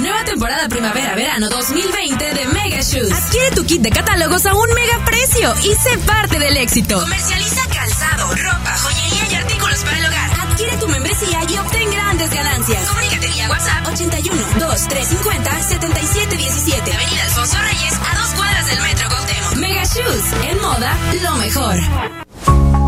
Nueva temporada primavera-verano 2020 de Mega Shoes. Adquiere tu kit de catálogos a un mega precio y sé parte del éxito. Comercializa calzado, ropa, joyería y artículos para el hogar. Adquiere tu membresía y obtén grandes ganancias. Comunícate vía WhatsApp 81 2350 7717. Avenida Alfonso Reyes, a dos cuadras del Metro Cuauhtémoc. Mega Shoes, en moda, lo mejor.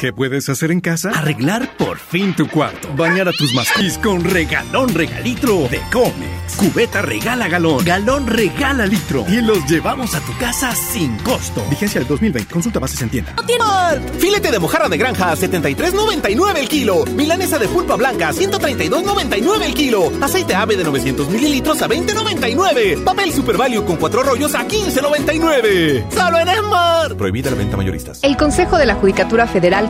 ¿Qué puedes hacer en casa? Arreglar por fin tu cuarto. Bañar a tus mascotas con regalón regalitro de Comex. Cubeta regala galón. Galón regala litro. Y los llevamos a tu casa sin costo. Vigencia del 2020. Consulta bases en tienda.
Filete de mojarra de granja a 73.99 el kilo. Milanesa de pulpa blanca a 132.99 el kilo. Aceite ave de 900 mililitros a 20.99. Papel Super Value con cuatro rollos a 15.99. ¡Solo en Esmar!
Prohibida la venta mayoristas.
El Consejo de la Judicatura Federal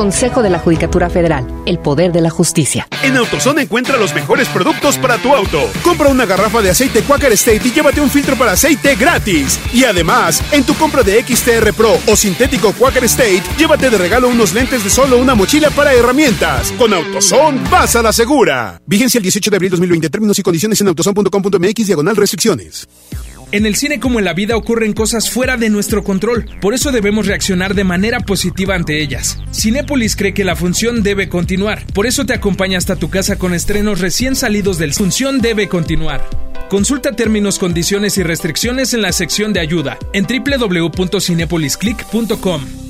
Consejo de la Judicatura Federal, el poder de la justicia.
En AutoZone encuentra los mejores productos para tu auto. Compra una garrafa de aceite Quaker State y llévate un filtro para aceite gratis. Y además, en tu compra de XTR Pro o sintético Quaker State, llévate de regalo unos lentes de sol o una mochila para herramientas. Con AutoZone vas a la segura. Vigencia el 18 de abril 2020. Términos y condiciones en autozone.com.mx diagonal restricciones.
En el cine como en la vida ocurren cosas fuera de nuestro control, por eso debemos reaccionar de manera positiva ante ellas. Cinépolis cree que la función debe continuar, por eso te acompaña hasta tu casa con estrenos recién salidos del Función debe continuar. Consulta términos, condiciones y restricciones en la sección de ayuda en www.cinepolisclick.com.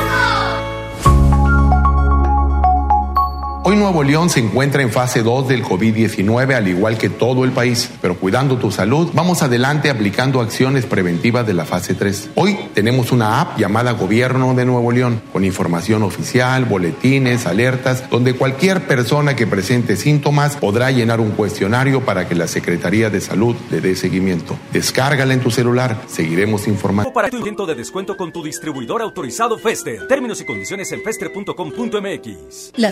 Hoy Nuevo León se encuentra en fase 2 del COVID-19 al igual que todo el país, pero cuidando tu salud, vamos adelante aplicando acciones preventivas de la fase 3. Hoy tenemos una app llamada Gobierno de Nuevo León, con información oficial, boletines, alertas, donde cualquier persona que presente síntomas podrá llenar un cuestionario para que la Secretaría de Salud le dé seguimiento. Descárgala en tu celular, seguiremos informando.
Para tu intento de descuento con tu distribuidor autorizado Fester. Términos y condiciones en fester.com.mx.
La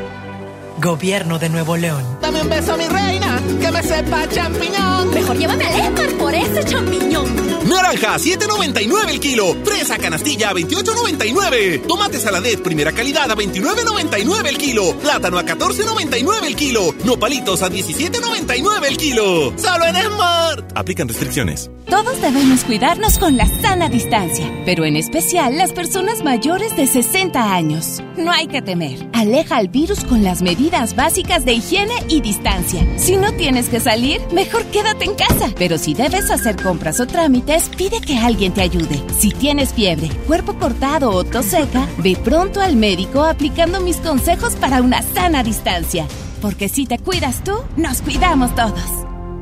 Gobierno de Nuevo León.
Dame un beso, mi reina, que me sepa champiñón.
Mejor llévame al Esmar por ese champiñón.
Naranja, 7.99 el kilo. Fresa canastilla, 28.99. Tomate saladet, primera calidad, a 29.99 el kilo. Plátano a 14.99 el kilo. Nopalitos a 17.99 el kilo. Solo en Smart.
Aplican restricciones.
Todos debemos cuidarnos con la sana distancia, pero en especial las personas mayores de 60 años. No hay que temer. Aleja al virus con las medidas básicas de higiene y distancia. Si no tienes que salir, mejor quédate en casa. Pero si debes hacer compras o trámites, pide que alguien te ayude. Si tienes fiebre, cuerpo cortado o tos seca, ve pronto al médico aplicando mis consejos para una sana distancia. Porque si te cuidas tú, nos cuidamos todos.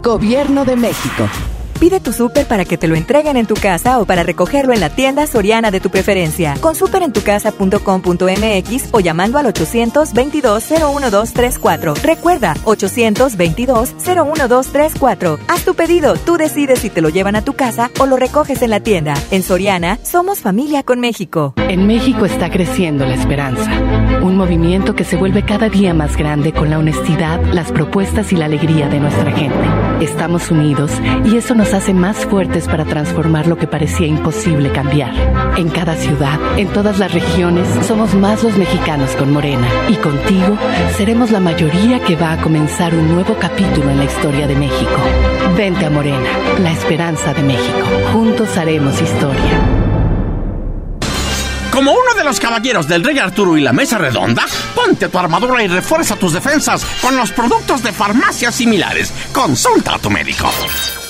Gobierno de México. Pide tu súper para que te lo entreguen en tu casa o para recogerlo en la tienda soriana de tu preferencia. Con superentucasa.com.mx o llamando al 822-01234. Recuerda, 822-01234. Haz tu pedido, tú decides si te lo llevan a tu casa o lo recoges en la tienda. En Soriana, somos familia con México.
En México está creciendo la esperanza. Un movimiento que se vuelve cada día más grande con la honestidad, las propuestas y la alegría de nuestra gente. Estamos unidos y eso nos hace más fuertes para transformar lo que parecía imposible cambiar. En cada ciudad, en todas las regiones, somos más los mexicanos con Morena. Y contigo seremos la mayoría que va a comenzar un nuevo capítulo en la historia de México. Vente a Morena, la esperanza de México. Juntos haremos historia.
Como uno de los caballeros del Rey Arturo y la Mesa Redonda, ponte tu armadura y refuerza tus defensas con los productos de farmacias similares. Consulta a tu médico.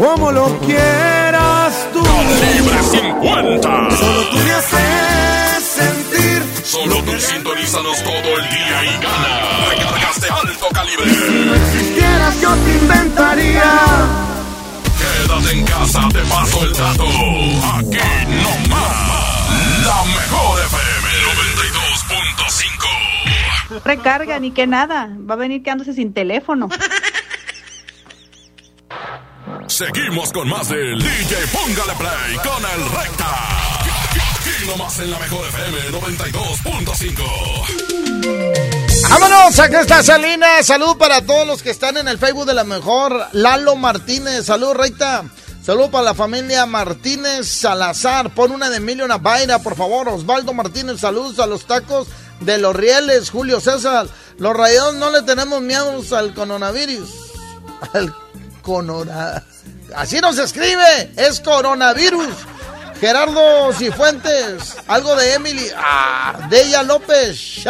como lo quieras tú.
Calibre 50.
Solo tú me haces sentir.
Solo tú sintonízanos todo el día y gana. Recargas de alto calibre.
Si no existieras, yo te inventaría.
Quédate en casa, te paso el dato. Aquí no más. La mejor FM 92.5.
Recarga, ni que nada. Va a venir quedándose sin teléfono.
Seguimos con más del DJ Póngale Play con el Recta. Aquí nomás en la mejor FM 92.5.
¡Vámonos! Aquí está Salina. Salud para todos los que están en el Facebook de la mejor. Lalo Martínez. Salud, Recta. Salud para la familia Martínez Salazar. Pon una de Emilio Navaira, por favor. Osvaldo Martínez, saludos a los tacos de los rieles. Julio César. Los rayados no le tenemos miedo al coronavirus. Al coronavirus. Así no se escribe. Es coronavirus. Gerardo Cifuentes, algo de Emily, ah, Deya López,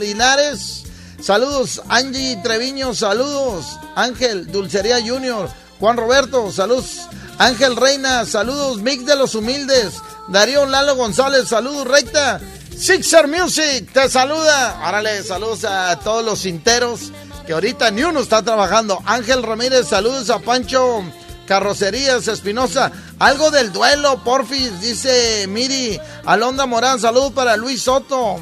Linares, saludos, Angie Treviño, saludos, Ángel, Dulcería Junior, Juan Roberto, saludos, Ángel Reina, saludos, Mix de los Humildes. Darío Lalo González, saludos, recta. Sixer Music, te saluda. Árale, saludos a todos los cinteros, que ahorita ni uno está trabajando. Ángel Ramírez, saludos a Pancho Carrocerías Espinosa. Algo del duelo, porfis, dice Miri. Alonda Morán, saludos para Luis Soto.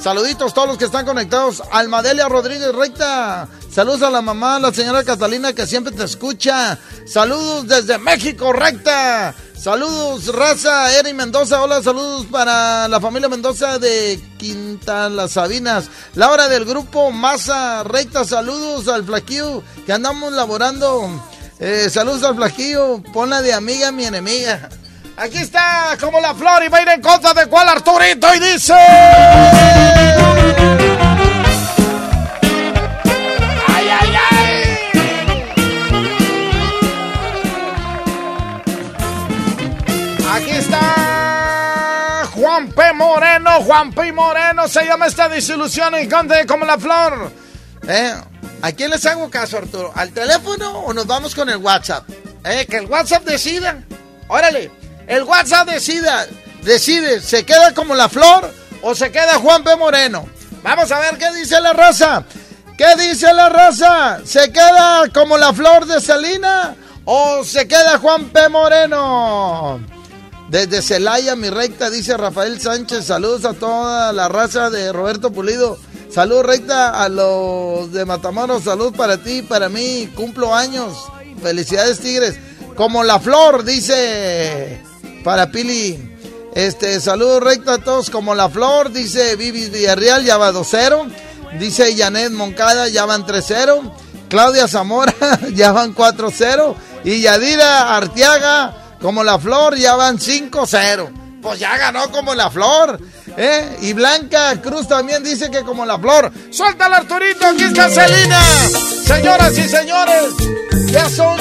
Saluditos todos los que están conectados. Almadelia Rodríguez Recta. Saludos a la mamá, la señora Catalina que siempre te escucha. Saludos desde México Recta. Saludos, raza, Eri Mendoza. Hola, saludos para la familia Mendoza de Quinta Las Sabinas. Laura del grupo Masa Recta. Saludos al Flaquillo que andamos laborando. Eh, saludos al Flaquillo. Ponla de amiga mi enemiga. Aquí está como la flor y va a ir en contra de cuál Arturito y dice. ¡Ay, ay, ay! Aquí está Juan P. Moreno, Juan P. Moreno, se llama esta disilusión en contra de como la flor. ¿Eh? ¿A quién les hago caso, Arturo? ¿Al teléfono o nos vamos con el WhatsApp? ¿Eh? Que el WhatsApp decida. Órale. El WhatsApp decida, decide, ¿se queda como la flor o se queda Juan P. Moreno? Vamos a ver qué dice la raza. ¿Qué dice la raza? ¿Se queda como la flor de Salina o se queda Juan P. Moreno? Desde Celaya, mi recta, dice Rafael Sánchez. Saludos a toda la raza de Roberto Pulido. Saludos recta a los de Matamoros. Saludos para ti, para mí. Cumplo años. Felicidades, Tigres. Como la flor, dice para Pili. Este, saludos recto a todos como la flor, dice Vivi Villarreal, ya va 2-0. Dice Janet Moncada, ya van 3-0. Claudia Zamora, ya van 4-0. Y Yadira Arteaga, como la flor, ya van 5-0. Pues ya ganó como la flor. ¿Eh? Y Blanca Cruz también dice que como la flor. ¡Suéltala, Arturito! ¡Aquí está Celina! Señoras y señores, ya son,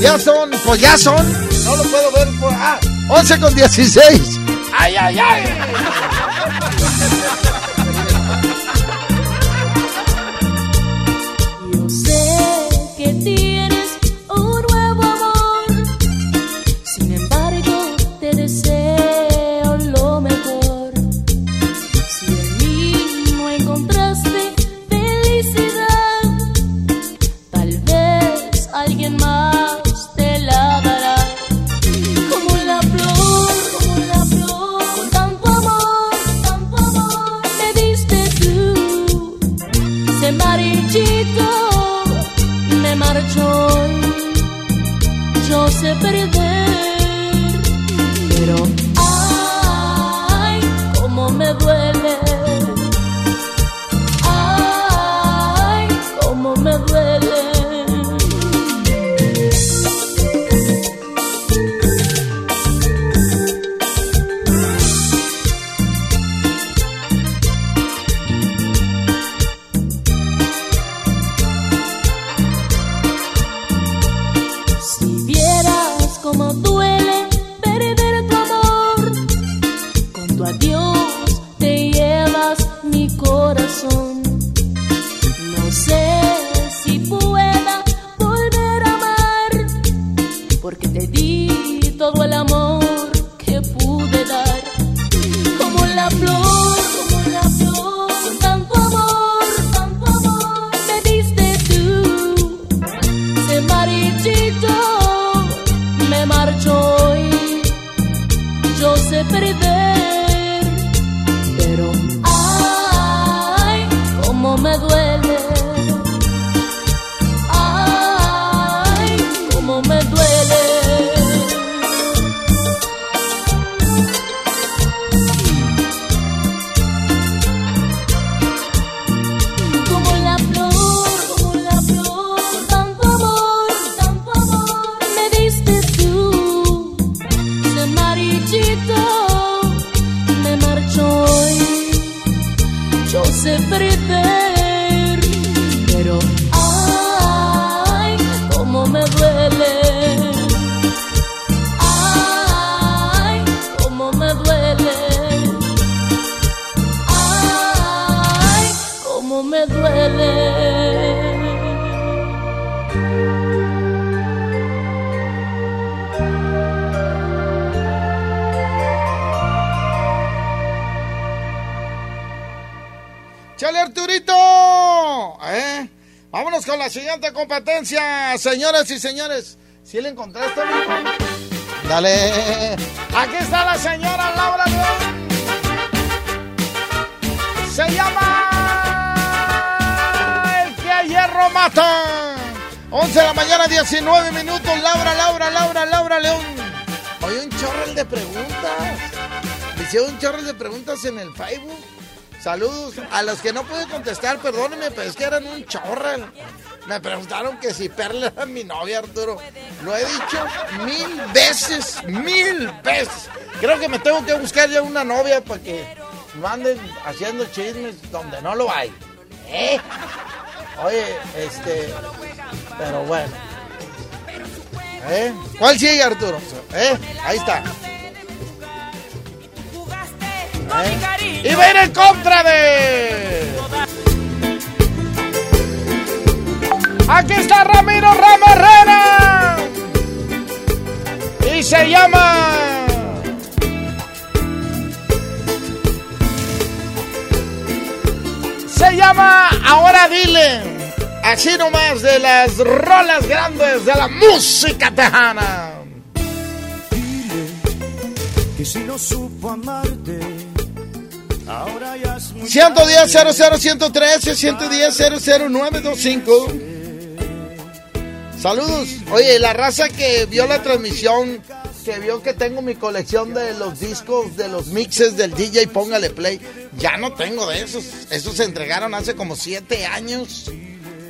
ya son, pues ya son. No lo puedo ver por. Ah, 11 con 16. ¡Ay, ay, ay!
Yo tu adiós te llevas mi corazón.
Señoras y señores. ¿Sí le encontraste? Dale. Aquí está la señora Laura León. Se llama El que hierro mata. 11 de la mañana, 19 minutos. Laura, Laura, Laura, Laura León. Oye, un chorro de preguntas. Dice un chorro de preguntas en el Facebook. Saludos a los que no pude contestar, perdónenme, pero es que eran un chorro. Me preguntaron que si Perla era mi novia, Arturo. Lo he dicho mil veces, mil veces. Creo que me tengo que buscar ya una novia para que no anden haciendo chismes donde no lo hay. ¿Eh? Oye, este. Pero bueno. ¿Eh? ¿Cuál sigue, Arturo? ¿Eh? Ahí está. ¿Eh? Y va a ir en contra de. Aquí está Ramiro Herrera. Y se llama. Se llama Ahora Dile. Así nomás de las rolas grandes de la música tejana.
Que si no supo amarte, ahora ya es muy
110 00 113 110 00925 Saludos. Oye, la raza que vio la transmisión, que vio que tengo mi colección de los discos, de los mixes del DJ Póngale Play, ya no tengo de esos. Esos se entregaron hace como siete años.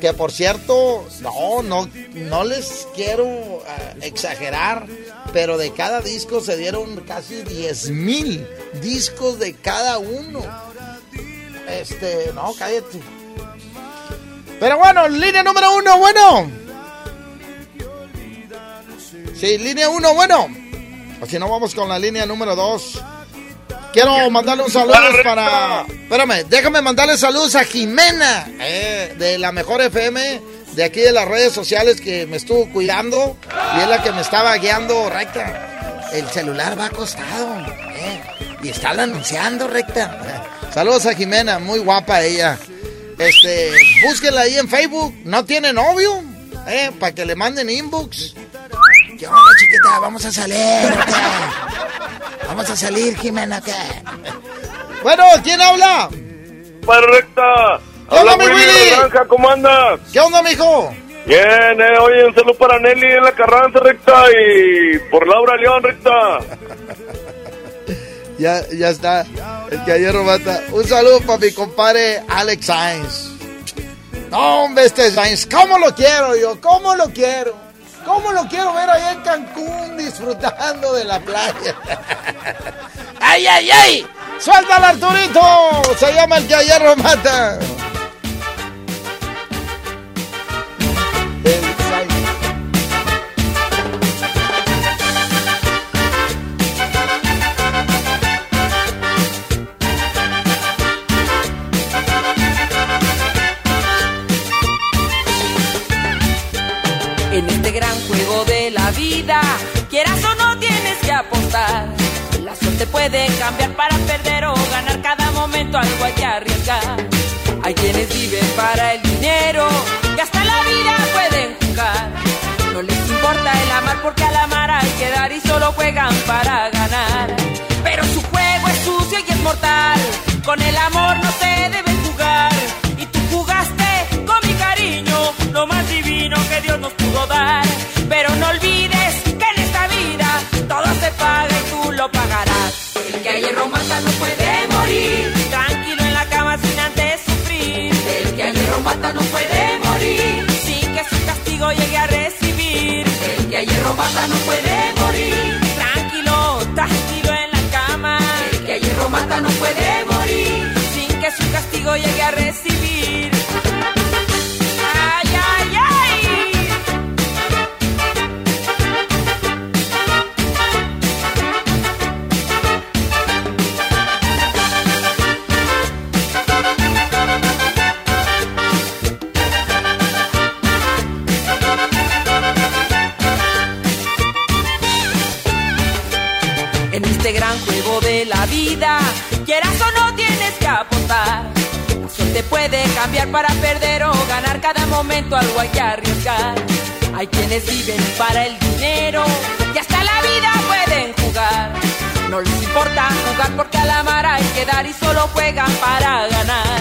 Que por cierto, no, no, no les quiero ah, exagerar, pero de cada disco se dieron casi 10 mil discos de cada uno. Este, no, cállate. Pero bueno, línea número uno, bueno. Sí, línea uno, bueno. O si no, vamos con la línea número dos. Quiero mandarle un saludo para. Espérame, déjame mandarle saludos a Jimena, eh, de la Mejor FM, de aquí de las redes sociales, que me estuvo cuidando y es la que me estaba guiando recta. El celular va acostado, eh, y está anunciando recta. Saludos a Jimena, muy guapa ella. Este, búsquenla ahí en Facebook. No tiene novio, eh, para que le manden inbox. ¿Qué onda, chiquita? Vamos a salir. Vamos a salir, Jimena, ¿qué? Bueno, ¿quién habla?
Para recta.
¿Qué onda,
Habla
mi
Willy ¿cómo andas?
¿Qué onda, mijo?
Bien, eh, oye, un saludo para Nelly en la Carranza, recta, y por Laura León, recta.
Ya, ya está. El que ayer mata. Un saludo para mi compadre Alex Sainz. No, hombre, este Sainz, ¿cómo lo quiero yo? ¿Cómo lo quiero? ¿Cómo lo quiero ver allá en Cancún disfrutando de la playa? ¡Ay, ay, ay! ¡Suéltalo, Arturito! Se llama el que ayer lo mata.
La vida, quieras o no tienes que apostar. La suerte puede cambiar para perder o ganar cada momento, algo hay que arriesgar. Hay quienes viven para el dinero, que hasta la vida pueden jugar. No les importa el amar porque al amar hay que dar y solo juegan para ganar. Pero su juego es sucio y es mortal, con el amor no se debe jugar. Y tú jugaste con mi cariño, lo más divino que Dios nos pudo dar. Paga tú lo pagarás. El que a hierro mata no puede morir, tranquilo en la cama sin antes sufrir. El que a hierro mata no puede morir, sin que su castigo llegue a recibir. El que a hierro mata no puede morir, quieras o no tienes que apostar. La suerte puede cambiar para perder o ganar cada momento algo hay que arriesgar. Hay quienes viven para el dinero y hasta la vida pueden jugar. No les importa jugar porque a la mar hay que dar y solo juegan para ganar.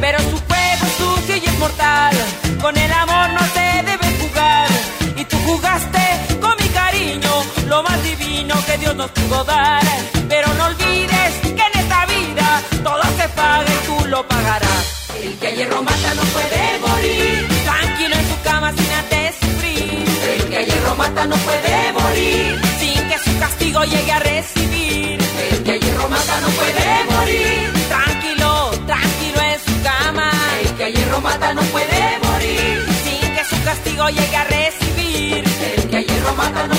Pero su juego es sucio y es mortal, con el amor no se debe jugar. Y tú jugaste con mi cariño, lo más divino que Dios nos pudo dar. Pero no olvides que en esta vida todo se paga y tú lo pagarás. El que hierro mata no puede morir, tranquilo en su cama sin antes sufrir. El que hierro mata no puede morir, sin que su castigo llegue a recibir. El que hierro mata no puede morir, tranquilo, tranquilo en su cama. El que hierro mata no puede morir, sin que su castigo llegue a recibir. El que hierro mata no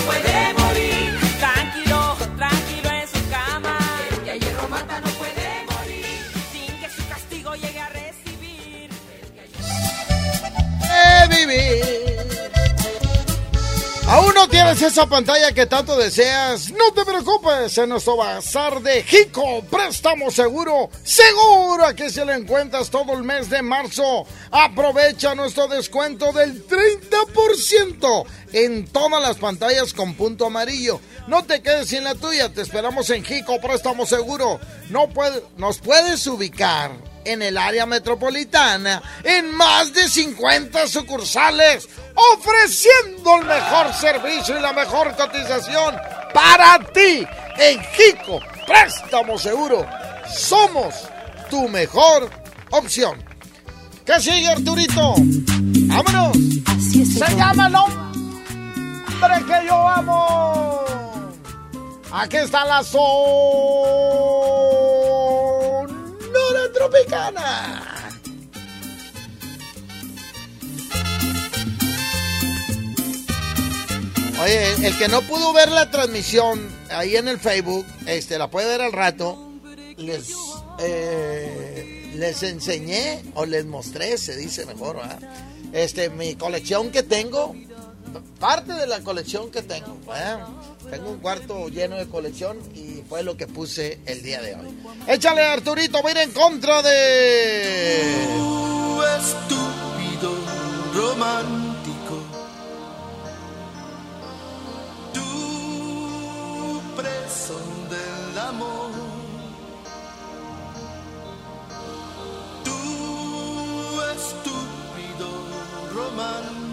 ¿Aún no tienes esa pantalla que tanto deseas? No te preocupes, en nuestro bazar de Jico, préstamo seguro, seguro aquí se lo encuentras todo el mes de marzo. Aprovecha nuestro descuento del 30% en todas las pantallas con punto amarillo. No te quedes sin la tuya, te esperamos en Jico, préstamo seguro. No nos puedes ubicar en el área metropolitana en más de 50 sucursales, ofreciendo el mejor servicio y la mejor cotización para ti. En Jico, préstamo seguro. Somos tu mejor opción. ¿Qué sigue, Arturito? ¡Vámonos! Se llama el hombre que yo amo. Aquí está la Sonora Tropicana. Oye, el que no pudo ver la transmisión ahí en el Facebook, este, la puede ver al rato. Les, eh, les enseñé o les mostré, se dice mejor. Este, mi colección que tengo, parte de la colección que tengo. ¿verdad? Tengo un cuarto lleno de colección y fue lo que puse el día de hoy. Échale, Arturito, va a ir en contra de.
Tú, estúpido romántico. Tú, preso del amor. Tú, estúpido romántico.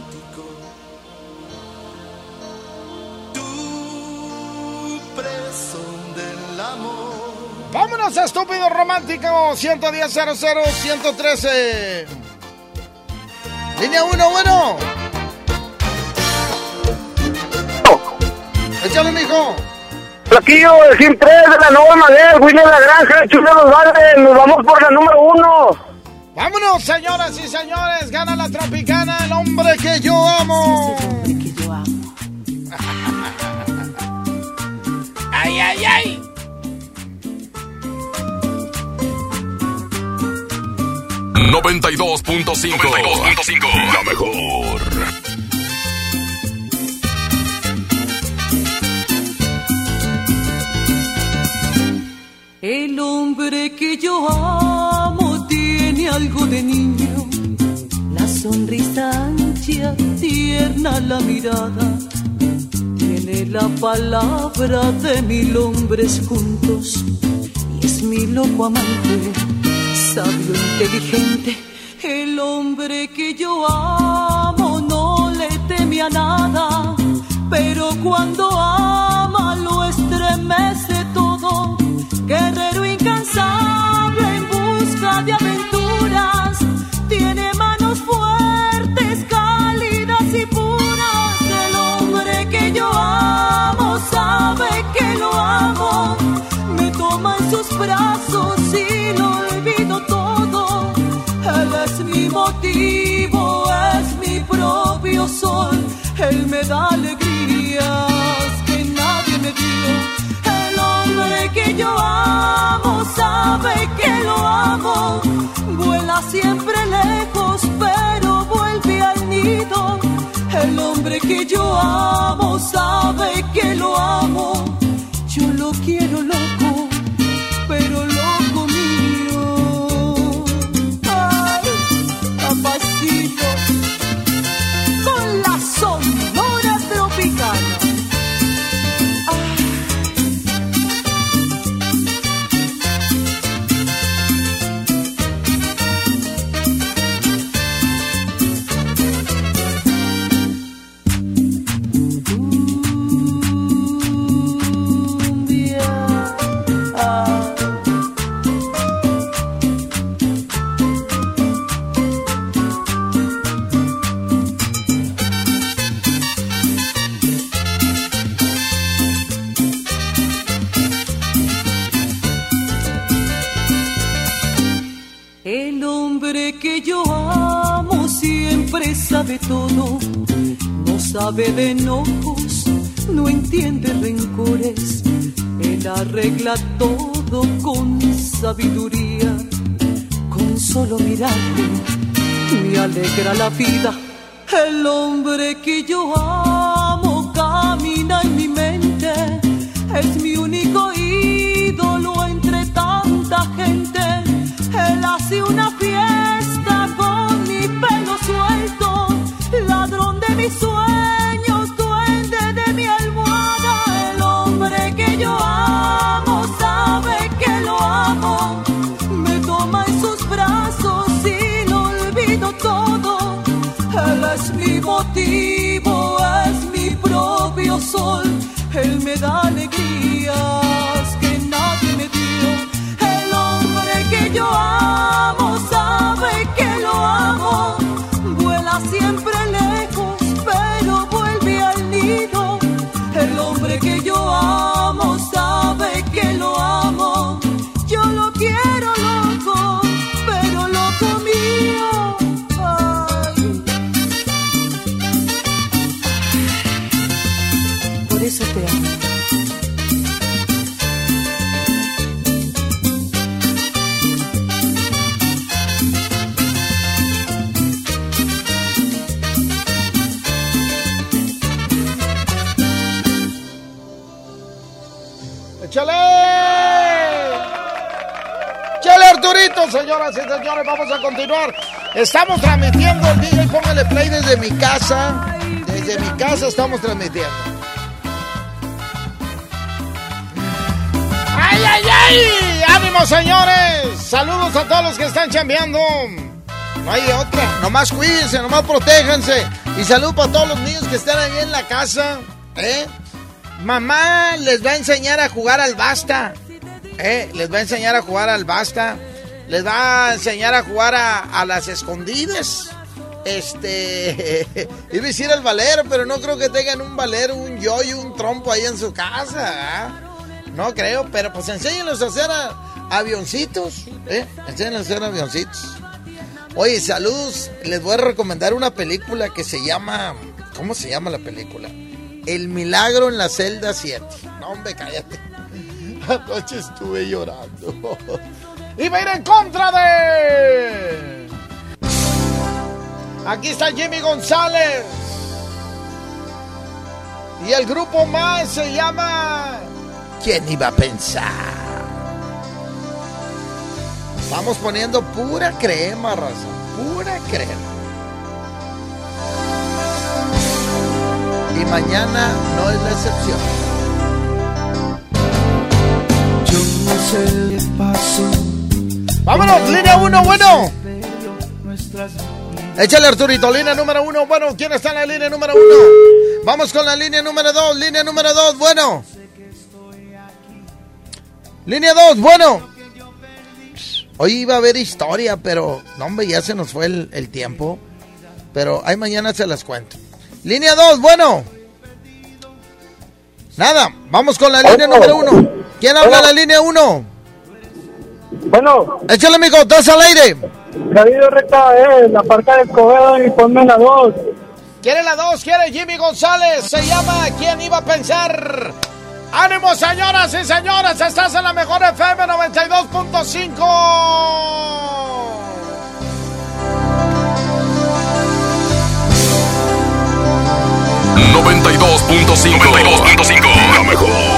Del amor.
Vámonos, estúpido romántico. 110 00 113. Línea 1, bueno. Échale, mijo.
Flaquillo, el Gil 3 de la Nueva Madera, Willy de la Granja, Chulo los Valles, nos vamos por la número uno.
Vámonos, señoras y señores. Gana la tropicana, el hombre que yo amo.
Ay, ay, ay.
La mejor.
El hombre que yo amo tiene algo de niño, la sonrisa ancha, tierna la mirada, tiene la palabra de mil hombres juntos y es mi loco amante, sabio, inteligente. El hombre que yo amo no le teme a nada, pero cuando ama lo estremece todo. Guerrero incansable en busca de sus brazos y lo olvido todo. Él es mi motivo, es mi propio sol, él me da alegrías que nadie me dio. El hombre que yo amo sabe que lo amo. Vuela siempre lejos, pero vuelve al nido. El hombre que yo amo sabe que lo amo. Sabe de enojos, no entiende rencores, él arregla todo con sabiduría, con solo mirarle me alegra la vida. El hombre que yo amo camina en mi mente, es mi único ídolo entre tanta gente. Él hace una motivo, es mi propio sol, él me da
Señoras y señores! Vamos a continuar. Estamos transmitiendo el y póngale play desde mi casa. Desde mi casa estamos transmitiendo. ¡Ay, ay, ay! ¡Ánimo, señores! Saludos a todos los que están chambeando. No hay otra. Nomás cuídense, nomás protéjanse. Y salud para todos los niños que están ahí en la casa. ¿Eh? Mamá les va a enseñar a jugar al basta. ¿Eh? Les va a enseñar a jugar al basta. Les va a enseñar a jugar a, a las escondidas. Este. Iba a decir al valero, pero no creo que tengan un valero, un yo y un trompo ahí en su casa. ¿ah? No creo, pero pues enséñenlos a hacer avioncitos. ¿eh? Enséñenlos a hacer avioncitos. Oye, saludos. Les voy a recomendar una película que se llama. ¿Cómo se llama la película? El milagro en la celda 7. No, hombre, cállate. Anoche estuve llorando. Iba a ir en contra de. Aquí está Jimmy González. Y el grupo más se llama. ¿Quién iba a pensar? Vamos poniendo pura crema, raza. Pura crema. Y mañana no es la excepción.
Yo no sé qué pasó.
Vámonos, línea 1, bueno. Échale Arturito, línea número 1, bueno. ¿Quién está en la línea número 1? Vamos con la línea número 2, línea número 2, bueno. Línea 2, bueno. Hoy iba a haber historia, pero no, hombre, ya se nos fue el, el tiempo. Pero ahí mañana se las cuento. Línea 2, bueno. Nada, vamos con la línea número 1. ¿Quién habla en la línea 1?
Bueno.
Échale, amigo, estás al aire.
David recta, eh, la parca de Escobedo y ponme la 2.
Quiere la 2, quiere Jimmy González. Se llama ¿Quién iba a pensar? ¡Ánimo, señoras y señores! Estás en la mejor FM 92.5.
92.5. 92.5. La mejor.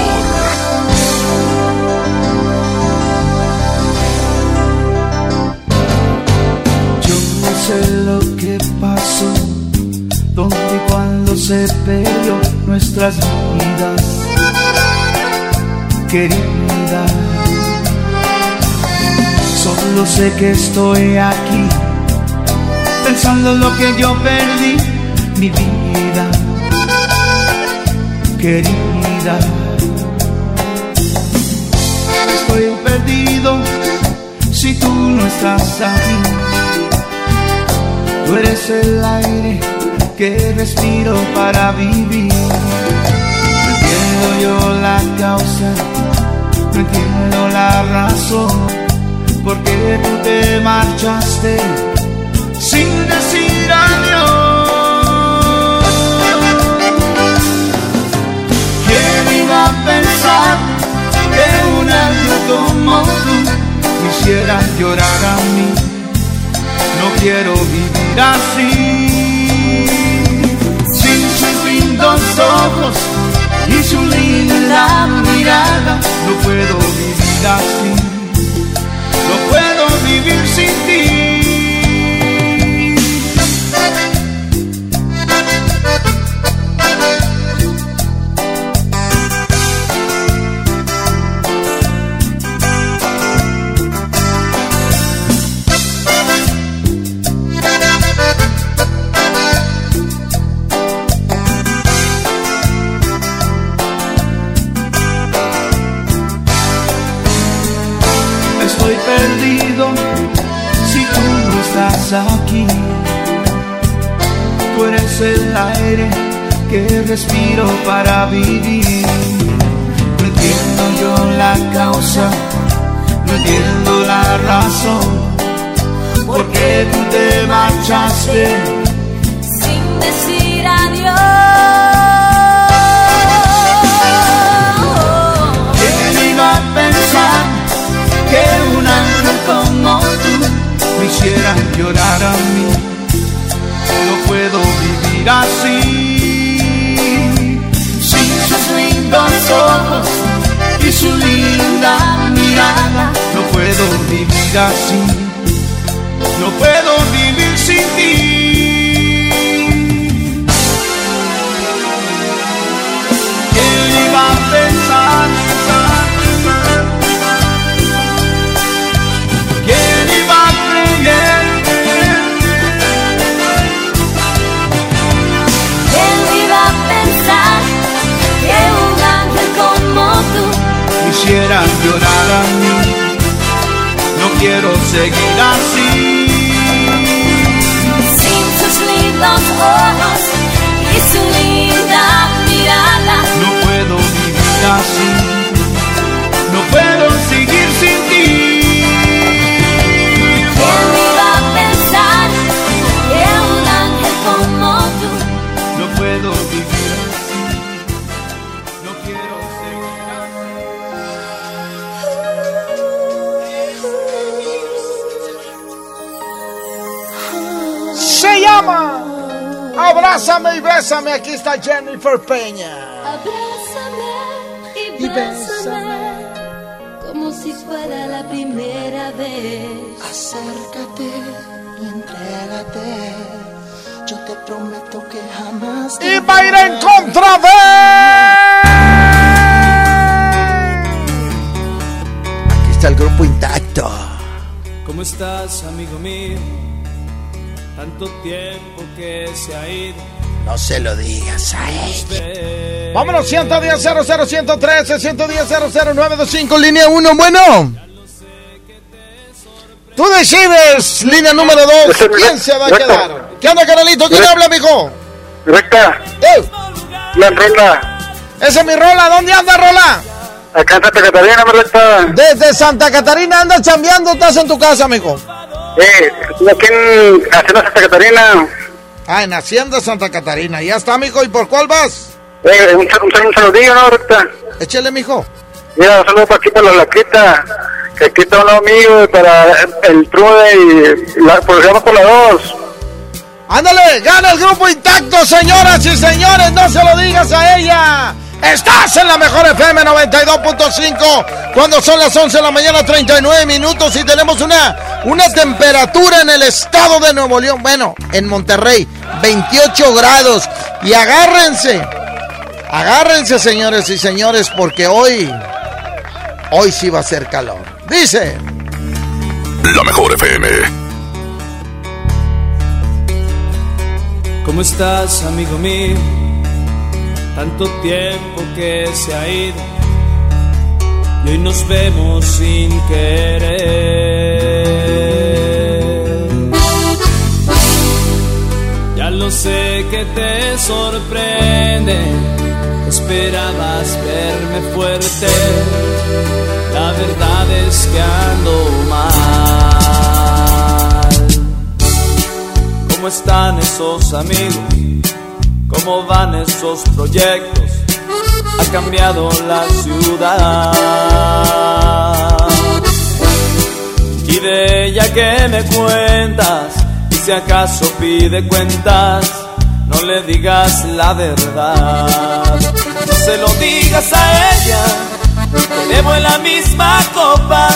Sé lo que pasó, dónde y cuándo se perdió nuestras vidas, querida. Solo sé que estoy aquí, pensando en lo que yo perdí, mi vida, querida. Estoy perdido si tú no estás aquí. Tú eres el aire que respiro para vivir. No entiendo yo la causa, no entiendo la razón porque tú te marchaste sin decir adiós. ¿Quién iba a pensar que un ángel como tú quisiera llorar a mí? No quiero vivir así, sin sus lindos ojos y su linda mirada. No puedo vivir así, no puedo vivir sin. Aquí. Tú eres el aire que respiro para vivir. No entiendo yo la causa, no entiendo la razón. Porque tú te marchaste tú me hiciera llorar a mí? No puedo vivir así, sin sus lindos ojos y su linda mirada. No puedo vivir así, no puedo vivir sin ti. ¿Quién iba a No quiero seguir así.
sin sus lindos ojos y su linda mirada?
No puedo vivir así, no puedo
llama Abrázame y bésame. Aquí está Jennifer Peña.
Abrázame y bésame como si fuera la primera vez.
Acércate y entrégate. Yo te prometo que jamás.
Y va a ir en contra de. Aquí está el grupo intacto.
¿Cómo estás, amigo mío? Tanto tiempo que se ha ido.
No se lo digas a
ella.
Vámonos, 110 00 113 110 00 925, línea 1. Bueno. Tú decides, línea número 2. ¿Quién se va a quedar? ¿Qué onda, canalito? ¿Quién habla, mijo?
Recta. La rola.
Esa es mi rola. ¿Dónde anda, rola?
Acá en Santa Catarina, recta.
Desde Santa Catarina andas chambeando, estás en tu casa, mijo.
Eh, aquí en Hacienda Santa Catarina.
Ah, en Hacienda Santa Catarina. Ya está, mijo. ¿Y por cuál vas?
Eh, un, un, un saludillo, ¿no, recta?
Échale, mijo.
Mira, un saludo para aquí, para la Laquita. Que aquí está un lado mío, para el Trude y la, vamos por la dos.
Ándale, gana el grupo intacto, señoras y señores. No se lo digas a ella. Estás en la mejor FM 92.5 cuando son las 11 de la mañana 39 minutos y tenemos una, una temperatura en el estado de Nuevo León, bueno, en Monterrey, 28 grados. Y agárrense, agárrense señores y señores porque hoy, hoy sí va a ser calor. Dice,
La mejor FM.
¿Cómo estás, amigo mío? tanto tiempo que se ha ido y hoy nos vemos sin querer. Ya lo sé que te sorprende, esperabas verme fuerte, la verdad es que ando mal. ¿Cómo están esos amigos? ¿Cómo van esos proyectos? Ha cambiado la ciudad. Y de ella que me cuentas, y si acaso pide cuentas, no le digas la verdad. No se lo digas a ella, que bebo en la misma copa,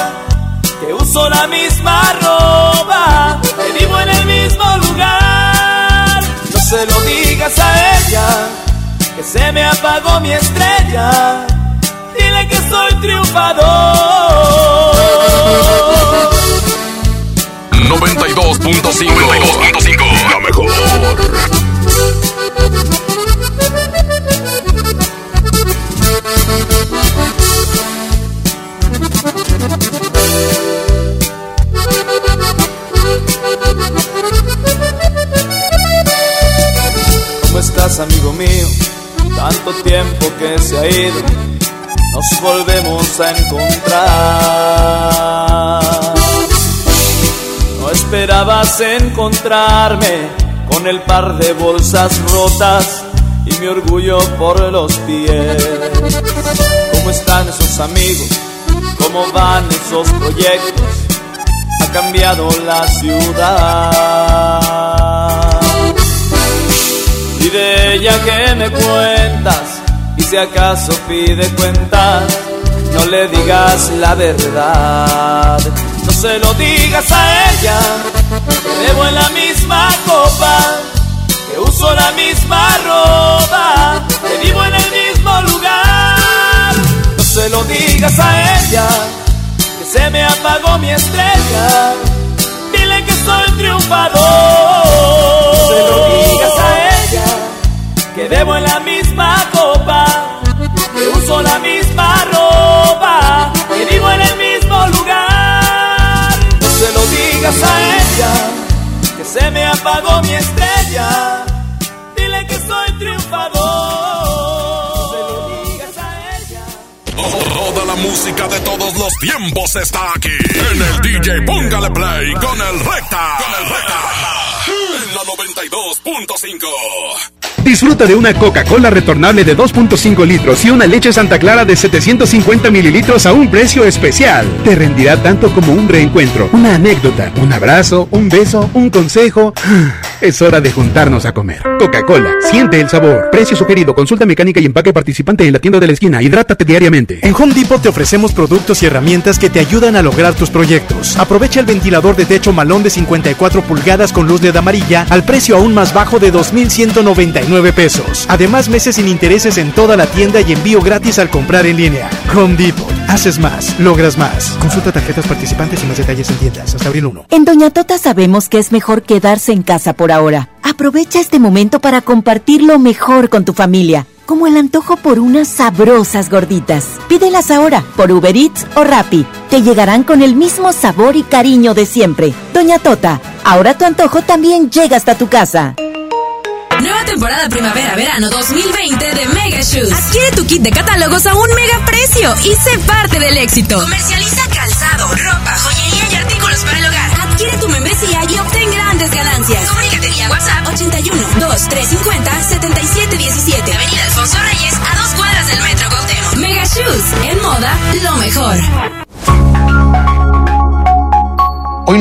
que uso la misma ropa, que vivo en el mismo lugar. Se lo digas a ella, que se me apagó mi estrella. Dile que soy triunfador.
92.5 92.5 La mejor.
¿Cómo amigo mío? Tanto tiempo que se ha ido, nos volvemos a encontrar. No esperabas encontrarme con el par de bolsas rotas y mi orgullo por los pies. ¿Cómo están esos amigos? ¿Cómo van esos proyectos? Ha cambiado la ciudad. Ella que me cuentas, y si acaso pide cuentas, no le digas la verdad. No se lo digas a ella, que bebo en la misma copa, que uso la misma ropa, que vivo en el mismo lugar. No se lo digas a ella, que se me apagó mi estrella. Dile que soy triunfador. No se lo digas a que bebo en la misma copa, que uso la misma ropa, que vivo en el mismo lugar. No se lo digas a ella, que se me apagó mi estrella. Dile que soy triunfador. No se lo digas a ella.
Toda la música de todos los tiempos está aquí. En el DJ Póngale Play con el Recta. Con el Recta. En la 92.5.
Disfruta de una Coca-Cola retornable de 2.5 litros y una leche Santa Clara de 750 mililitros a un precio especial. Te rendirá tanto como un reencuentro, una anécdota, un abrazo, un beso, un consejo. Es hora de juntarnos a comer. Coca-Cola, siente el sabor. Precio sugerido, consulta mecánica y empaque participante en la tienda de la esquina. Hidrátate diariamente.
En Home Depot te ofrecemos productos y herramientas que te ayudan a lograr tus proyectos. Aprovecha el ventilador de techo malón de 54 pulgadas con luz LED amarilla al precio aún más bajo de 2.199 pesos. Además, meses sin intereses en toda la tienda y envío gratis al comprar en línea. Home Depot. Haces más, logras más. Consulta tarjetas participantes y más detalles en tiendas hasta abril 1.
En Doña Tota sabemos que es mejor quedarse en casa por ahora. Aprovecha este momento para compartir lo mejor con tu familia, como el antojo por unas sabrosas gorditas. Pídelas ahora por Uber Eats o Rappi. Te llegarán con el mismo sabor y cariño de siempre. Doña Tota, ahora tu antojo también llega hasta tu casa.
Temporada primavera-verano 2020 de Mega Shoes. Adquiere tu kit de catálogos a un mega precio y sé parte del éxito. Comercializa calzado, ropa, joyería y artículos para el hogar. Adquiere tu membresía y obtén grandes ganancias. Comunícate vía WhatsApp 81 2350 7717. Avenida Alfonso Reyes a dos cuadras del Metro Cuauhtémoc. Mega Shoes, en moda, lo mejor.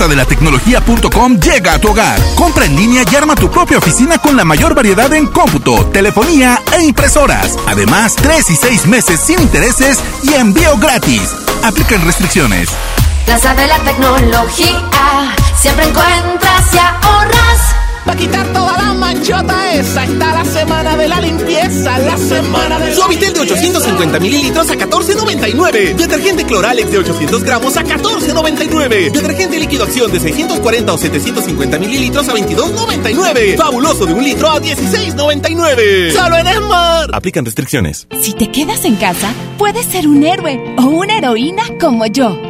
Plaza de la Tecnología.com llega a tu hogar. Compra en línea y arma tu propia oficina con la mayor variedad en cómputo, telefonía e impresoras. Además, 3 y 6 meses sin intereses y envío gratis. Aplican restricciones.
Plaza de la Tecnología, siempre encuentras y ahorras.
Para quitar toda la manchota esa. Está la semana de la limpieza, la semana de
Suavitel de 850 mililitros a 14.99. Detergente Cloralex de 800 gramos a 14.99. Detergente líquido acción de 640 o 750 mililitros a 22.99. Fabuloso de un litro a 16.99. Solo en Esmar. Aplican restricciones.
Si te quedas en casa, puedes ser un héroe o una heroína como yo.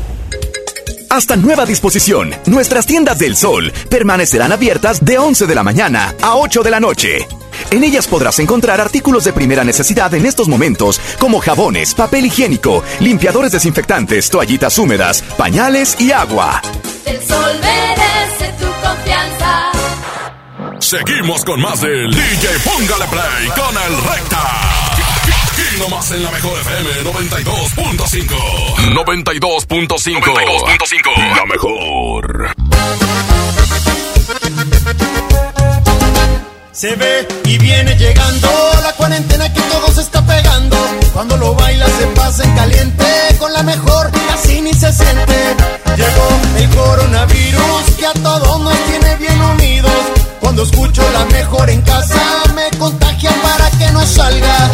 Hasta nueva disposición, nuestras tiendas del sol permanecerán abiertas de 11 de la mañana a 8 de la noche. En ellas podrás encontrar artículos de primera necesidad en estos momentos, como jabones, papel higiénico, limpiadores desinfectantes, toallitas húmedas, pañales y agua.
El sol merece tu confianza.
Seguimos con más del DJ Póngale Play con el Recta. Nomás en la mejor FM 92.5. 92.5. 92.5. La mejor.
Se ve y viene llegando la cuarentena que todo se está pegando. Cuando lo baila se pasa en caliente, con la mejor casi ni se siente. Llegó el coronavirus que a todos nos tiene bien unidos. Cuando escucho la mejor en casa me contagian para que no salga.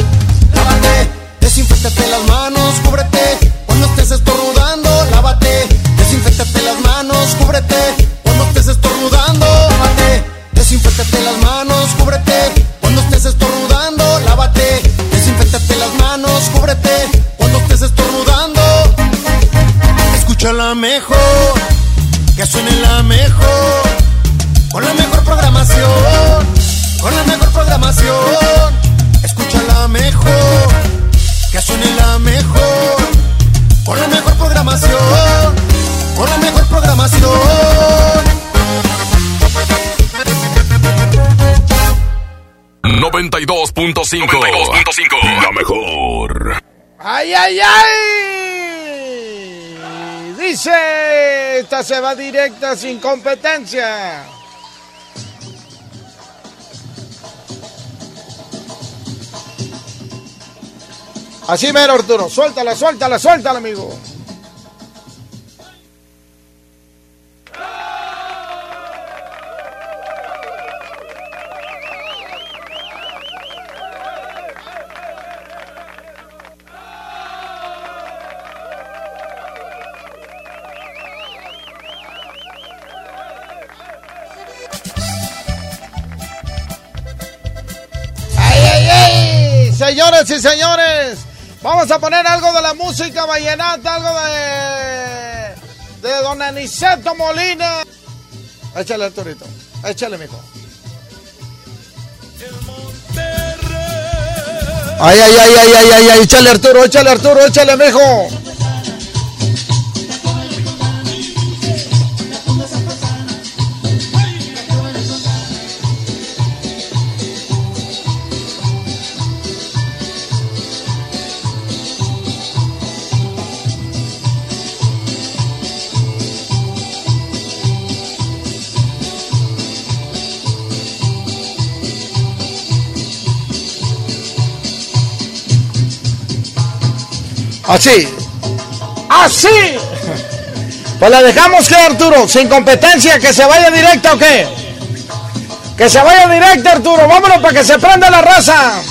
Desinfectate las manos, cúbrete. Cuando estés estornudando, lávate, desinfectate las manos, cúbrete. Cuando estés estornudando, lávate, desinfectate las manos, cúbrete. Cuando estés estornudando, lávate, desinfectate las manos, cúbrete. Cuando estés estornudando, escucha la mejor, que suene la mejor, con la mejor programación, con la mejor programación, escucha la mejor, que suene la mejor, con la mejor programación, con la mejor programación.
92.5. 92.5. La mejor.
¡Ay, ay, ay! Dice, esta se va directa sin competencia. Así mero, Arturo. Suéltala, suéltala, suéltala, amigo. ¡Ay! Señores y señores, vamos a poner algo de la música vallenata, algo de. de don Aniceto Molina. Échale, Arturito. Échale, mijo. Ay, ay, ay, ay, ay, ay, ay, échale, Arturo, échale, Arturo, échale, mijo. Así. Así. Pues la dejamos que Arturo, sin competencia, que se vaya directa o qué. Que se vaya directa Arturo, vámonos para que se prenda la raza.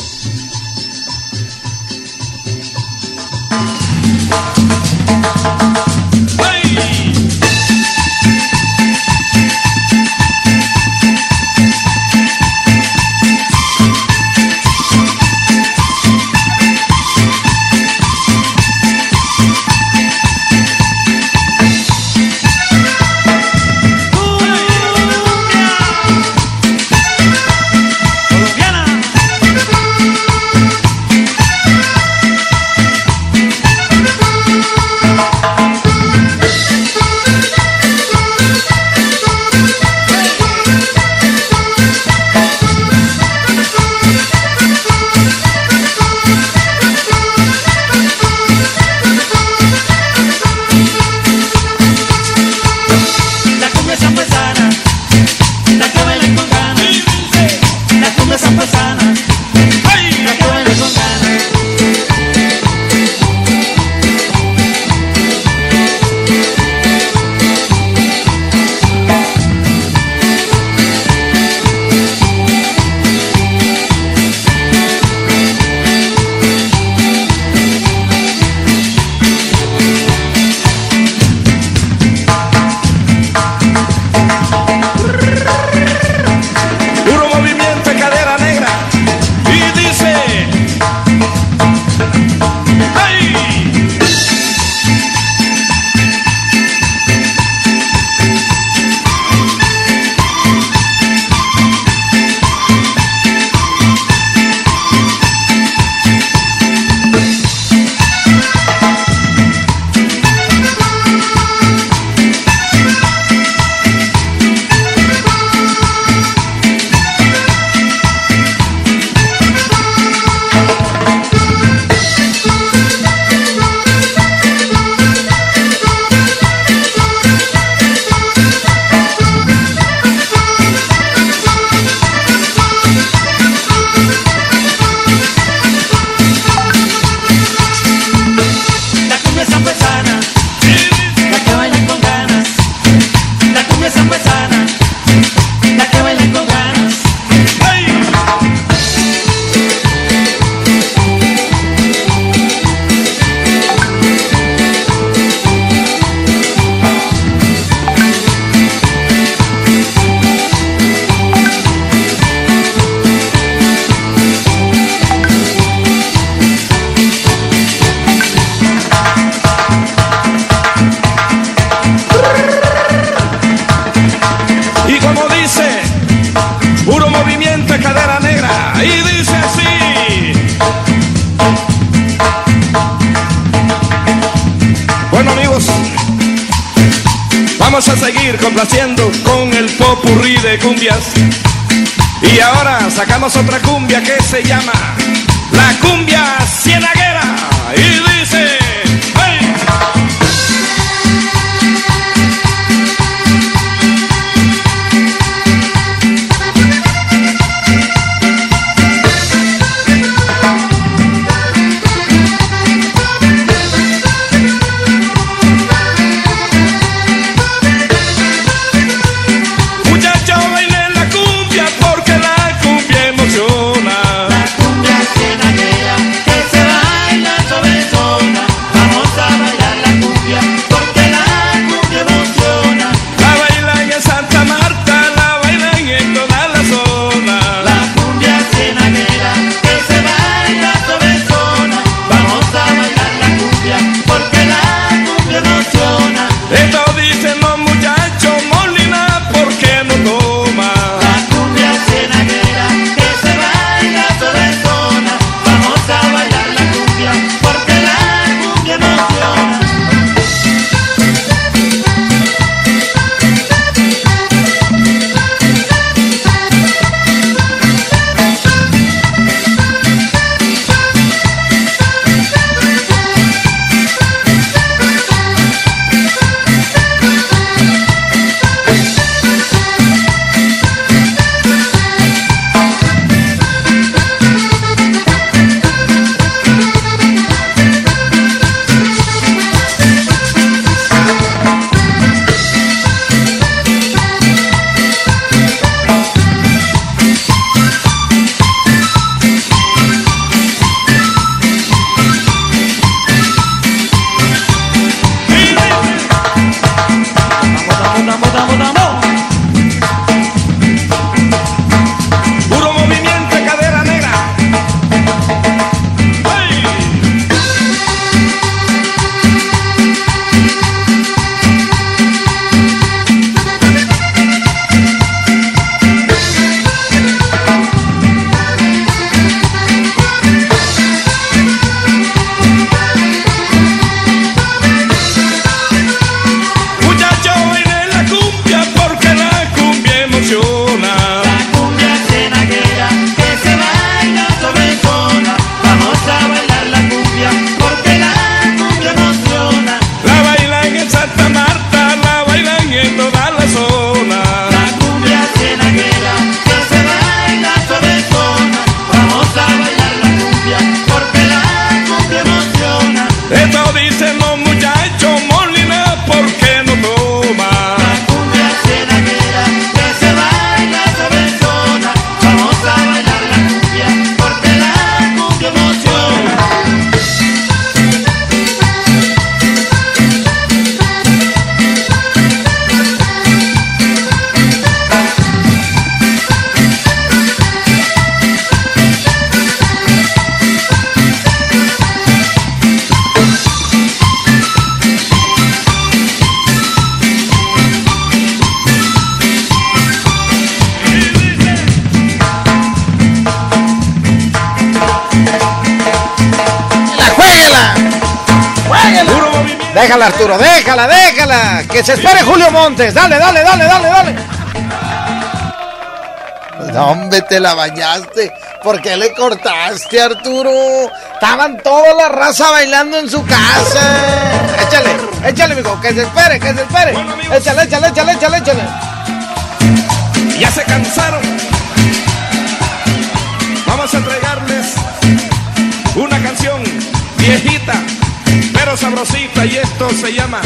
Arturo, déjala, déjala. Que se espere Julio Montes. Dale, dale, dale, dale, dale. No, hombre, te la bañaste. ¿Por qué le cortaste, Arturo? Estaban toda la raza bailando en su casa. Échale, échale, amigo. Que se espere, que se espere. Échale, échale, échale, échale, échale.
Ya se cansaron. Vamos a entregarles una canción viejita se llama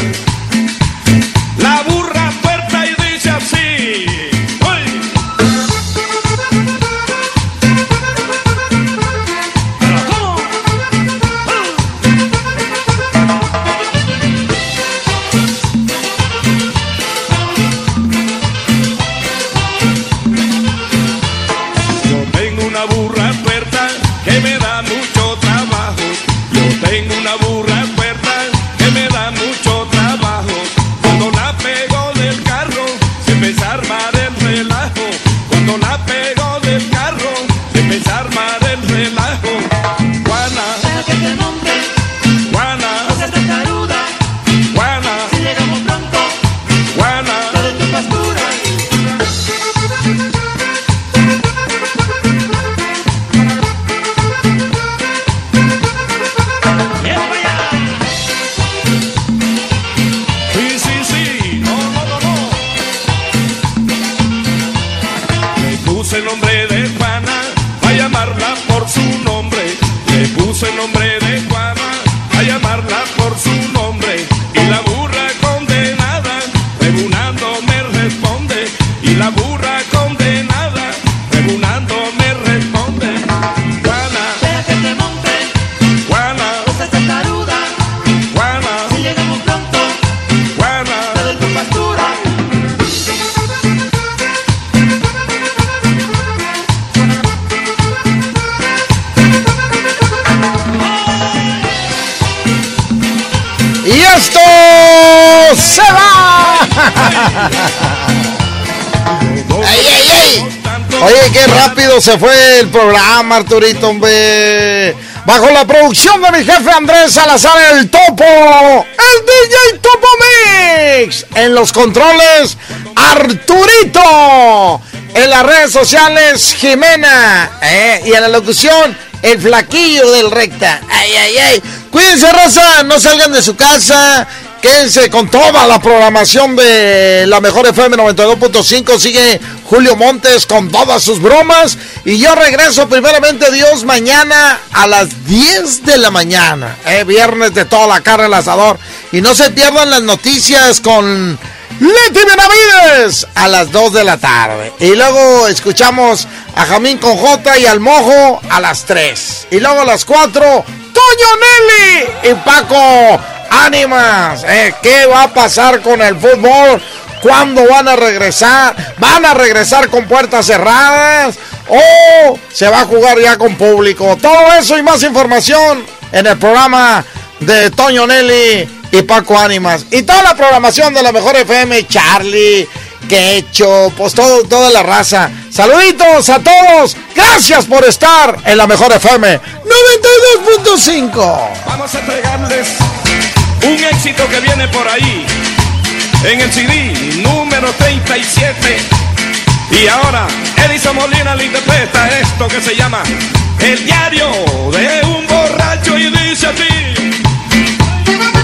se fue el programa, Arturito, hombre. Bajo la producción de mi jefe Andrés Salazar, el topo. El DJ Topo Mix. En los controles, Arturito. En las redes sociales, Jimena. Eh, y en la locución, el flaquillo del recta. Ay, ay, ay. Cuídense, raza. No salgan de su casa. Quédense con toda la programación de la mejor FM 92.5. Sigue Julio Montes con todas sus bromas. Y yo regreso primeramente Dios mañana a las 10 de la mañana. Eh, viernes de toda la carne al asador. Y no se pierdan las noticias con Leti Benavides a las 2 de la tarde. Y luego escuchamos a Jamín con J y al Mojo a las 3. Y luego a las 4, Toño Nelly y Paco Ánimas. Eh, ¿Qué va a pasar con el fútbol? ¿Cuándo van a regresar? ¿Van a regresar con puertas cerradas? ¿O se va a jugar ya con público? Todo eso y más información en el programa de Toño Nelly y Paco Ánimas. Y toda la programación de la Mejor FM, Charlie, Quecho, pues todo, toda la raza. Saluditos a todos. Gracias por estar en la Mejor FM 92.5.
Vamos a entregarles un éxito que viene por ahí en el CD número 37. Y ahora Edison Molina le interpreta esto que se llama El diario de un borracho y dice así.
En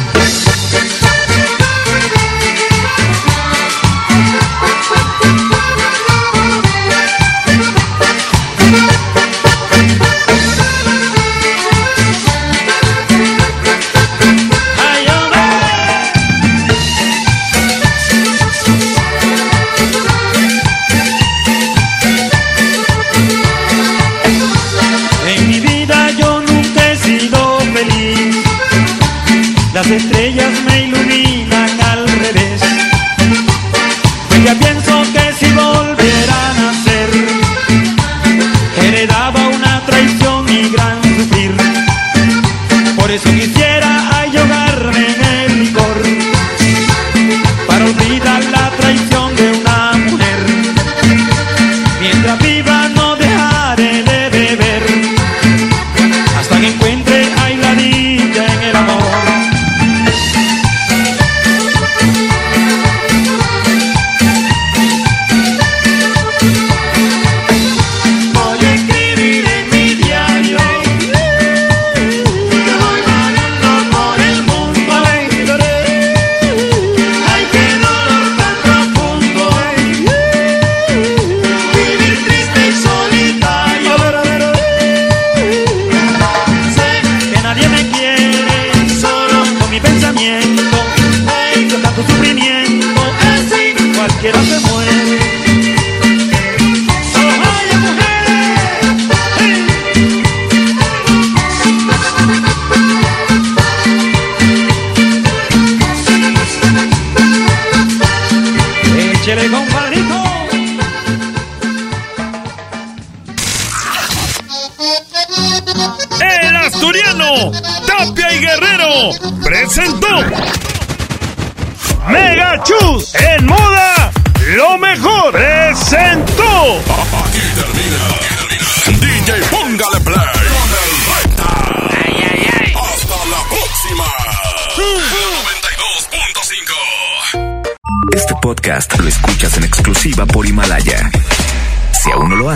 Las estrellas me iluminan al revés. Pues ya pienso que si volviera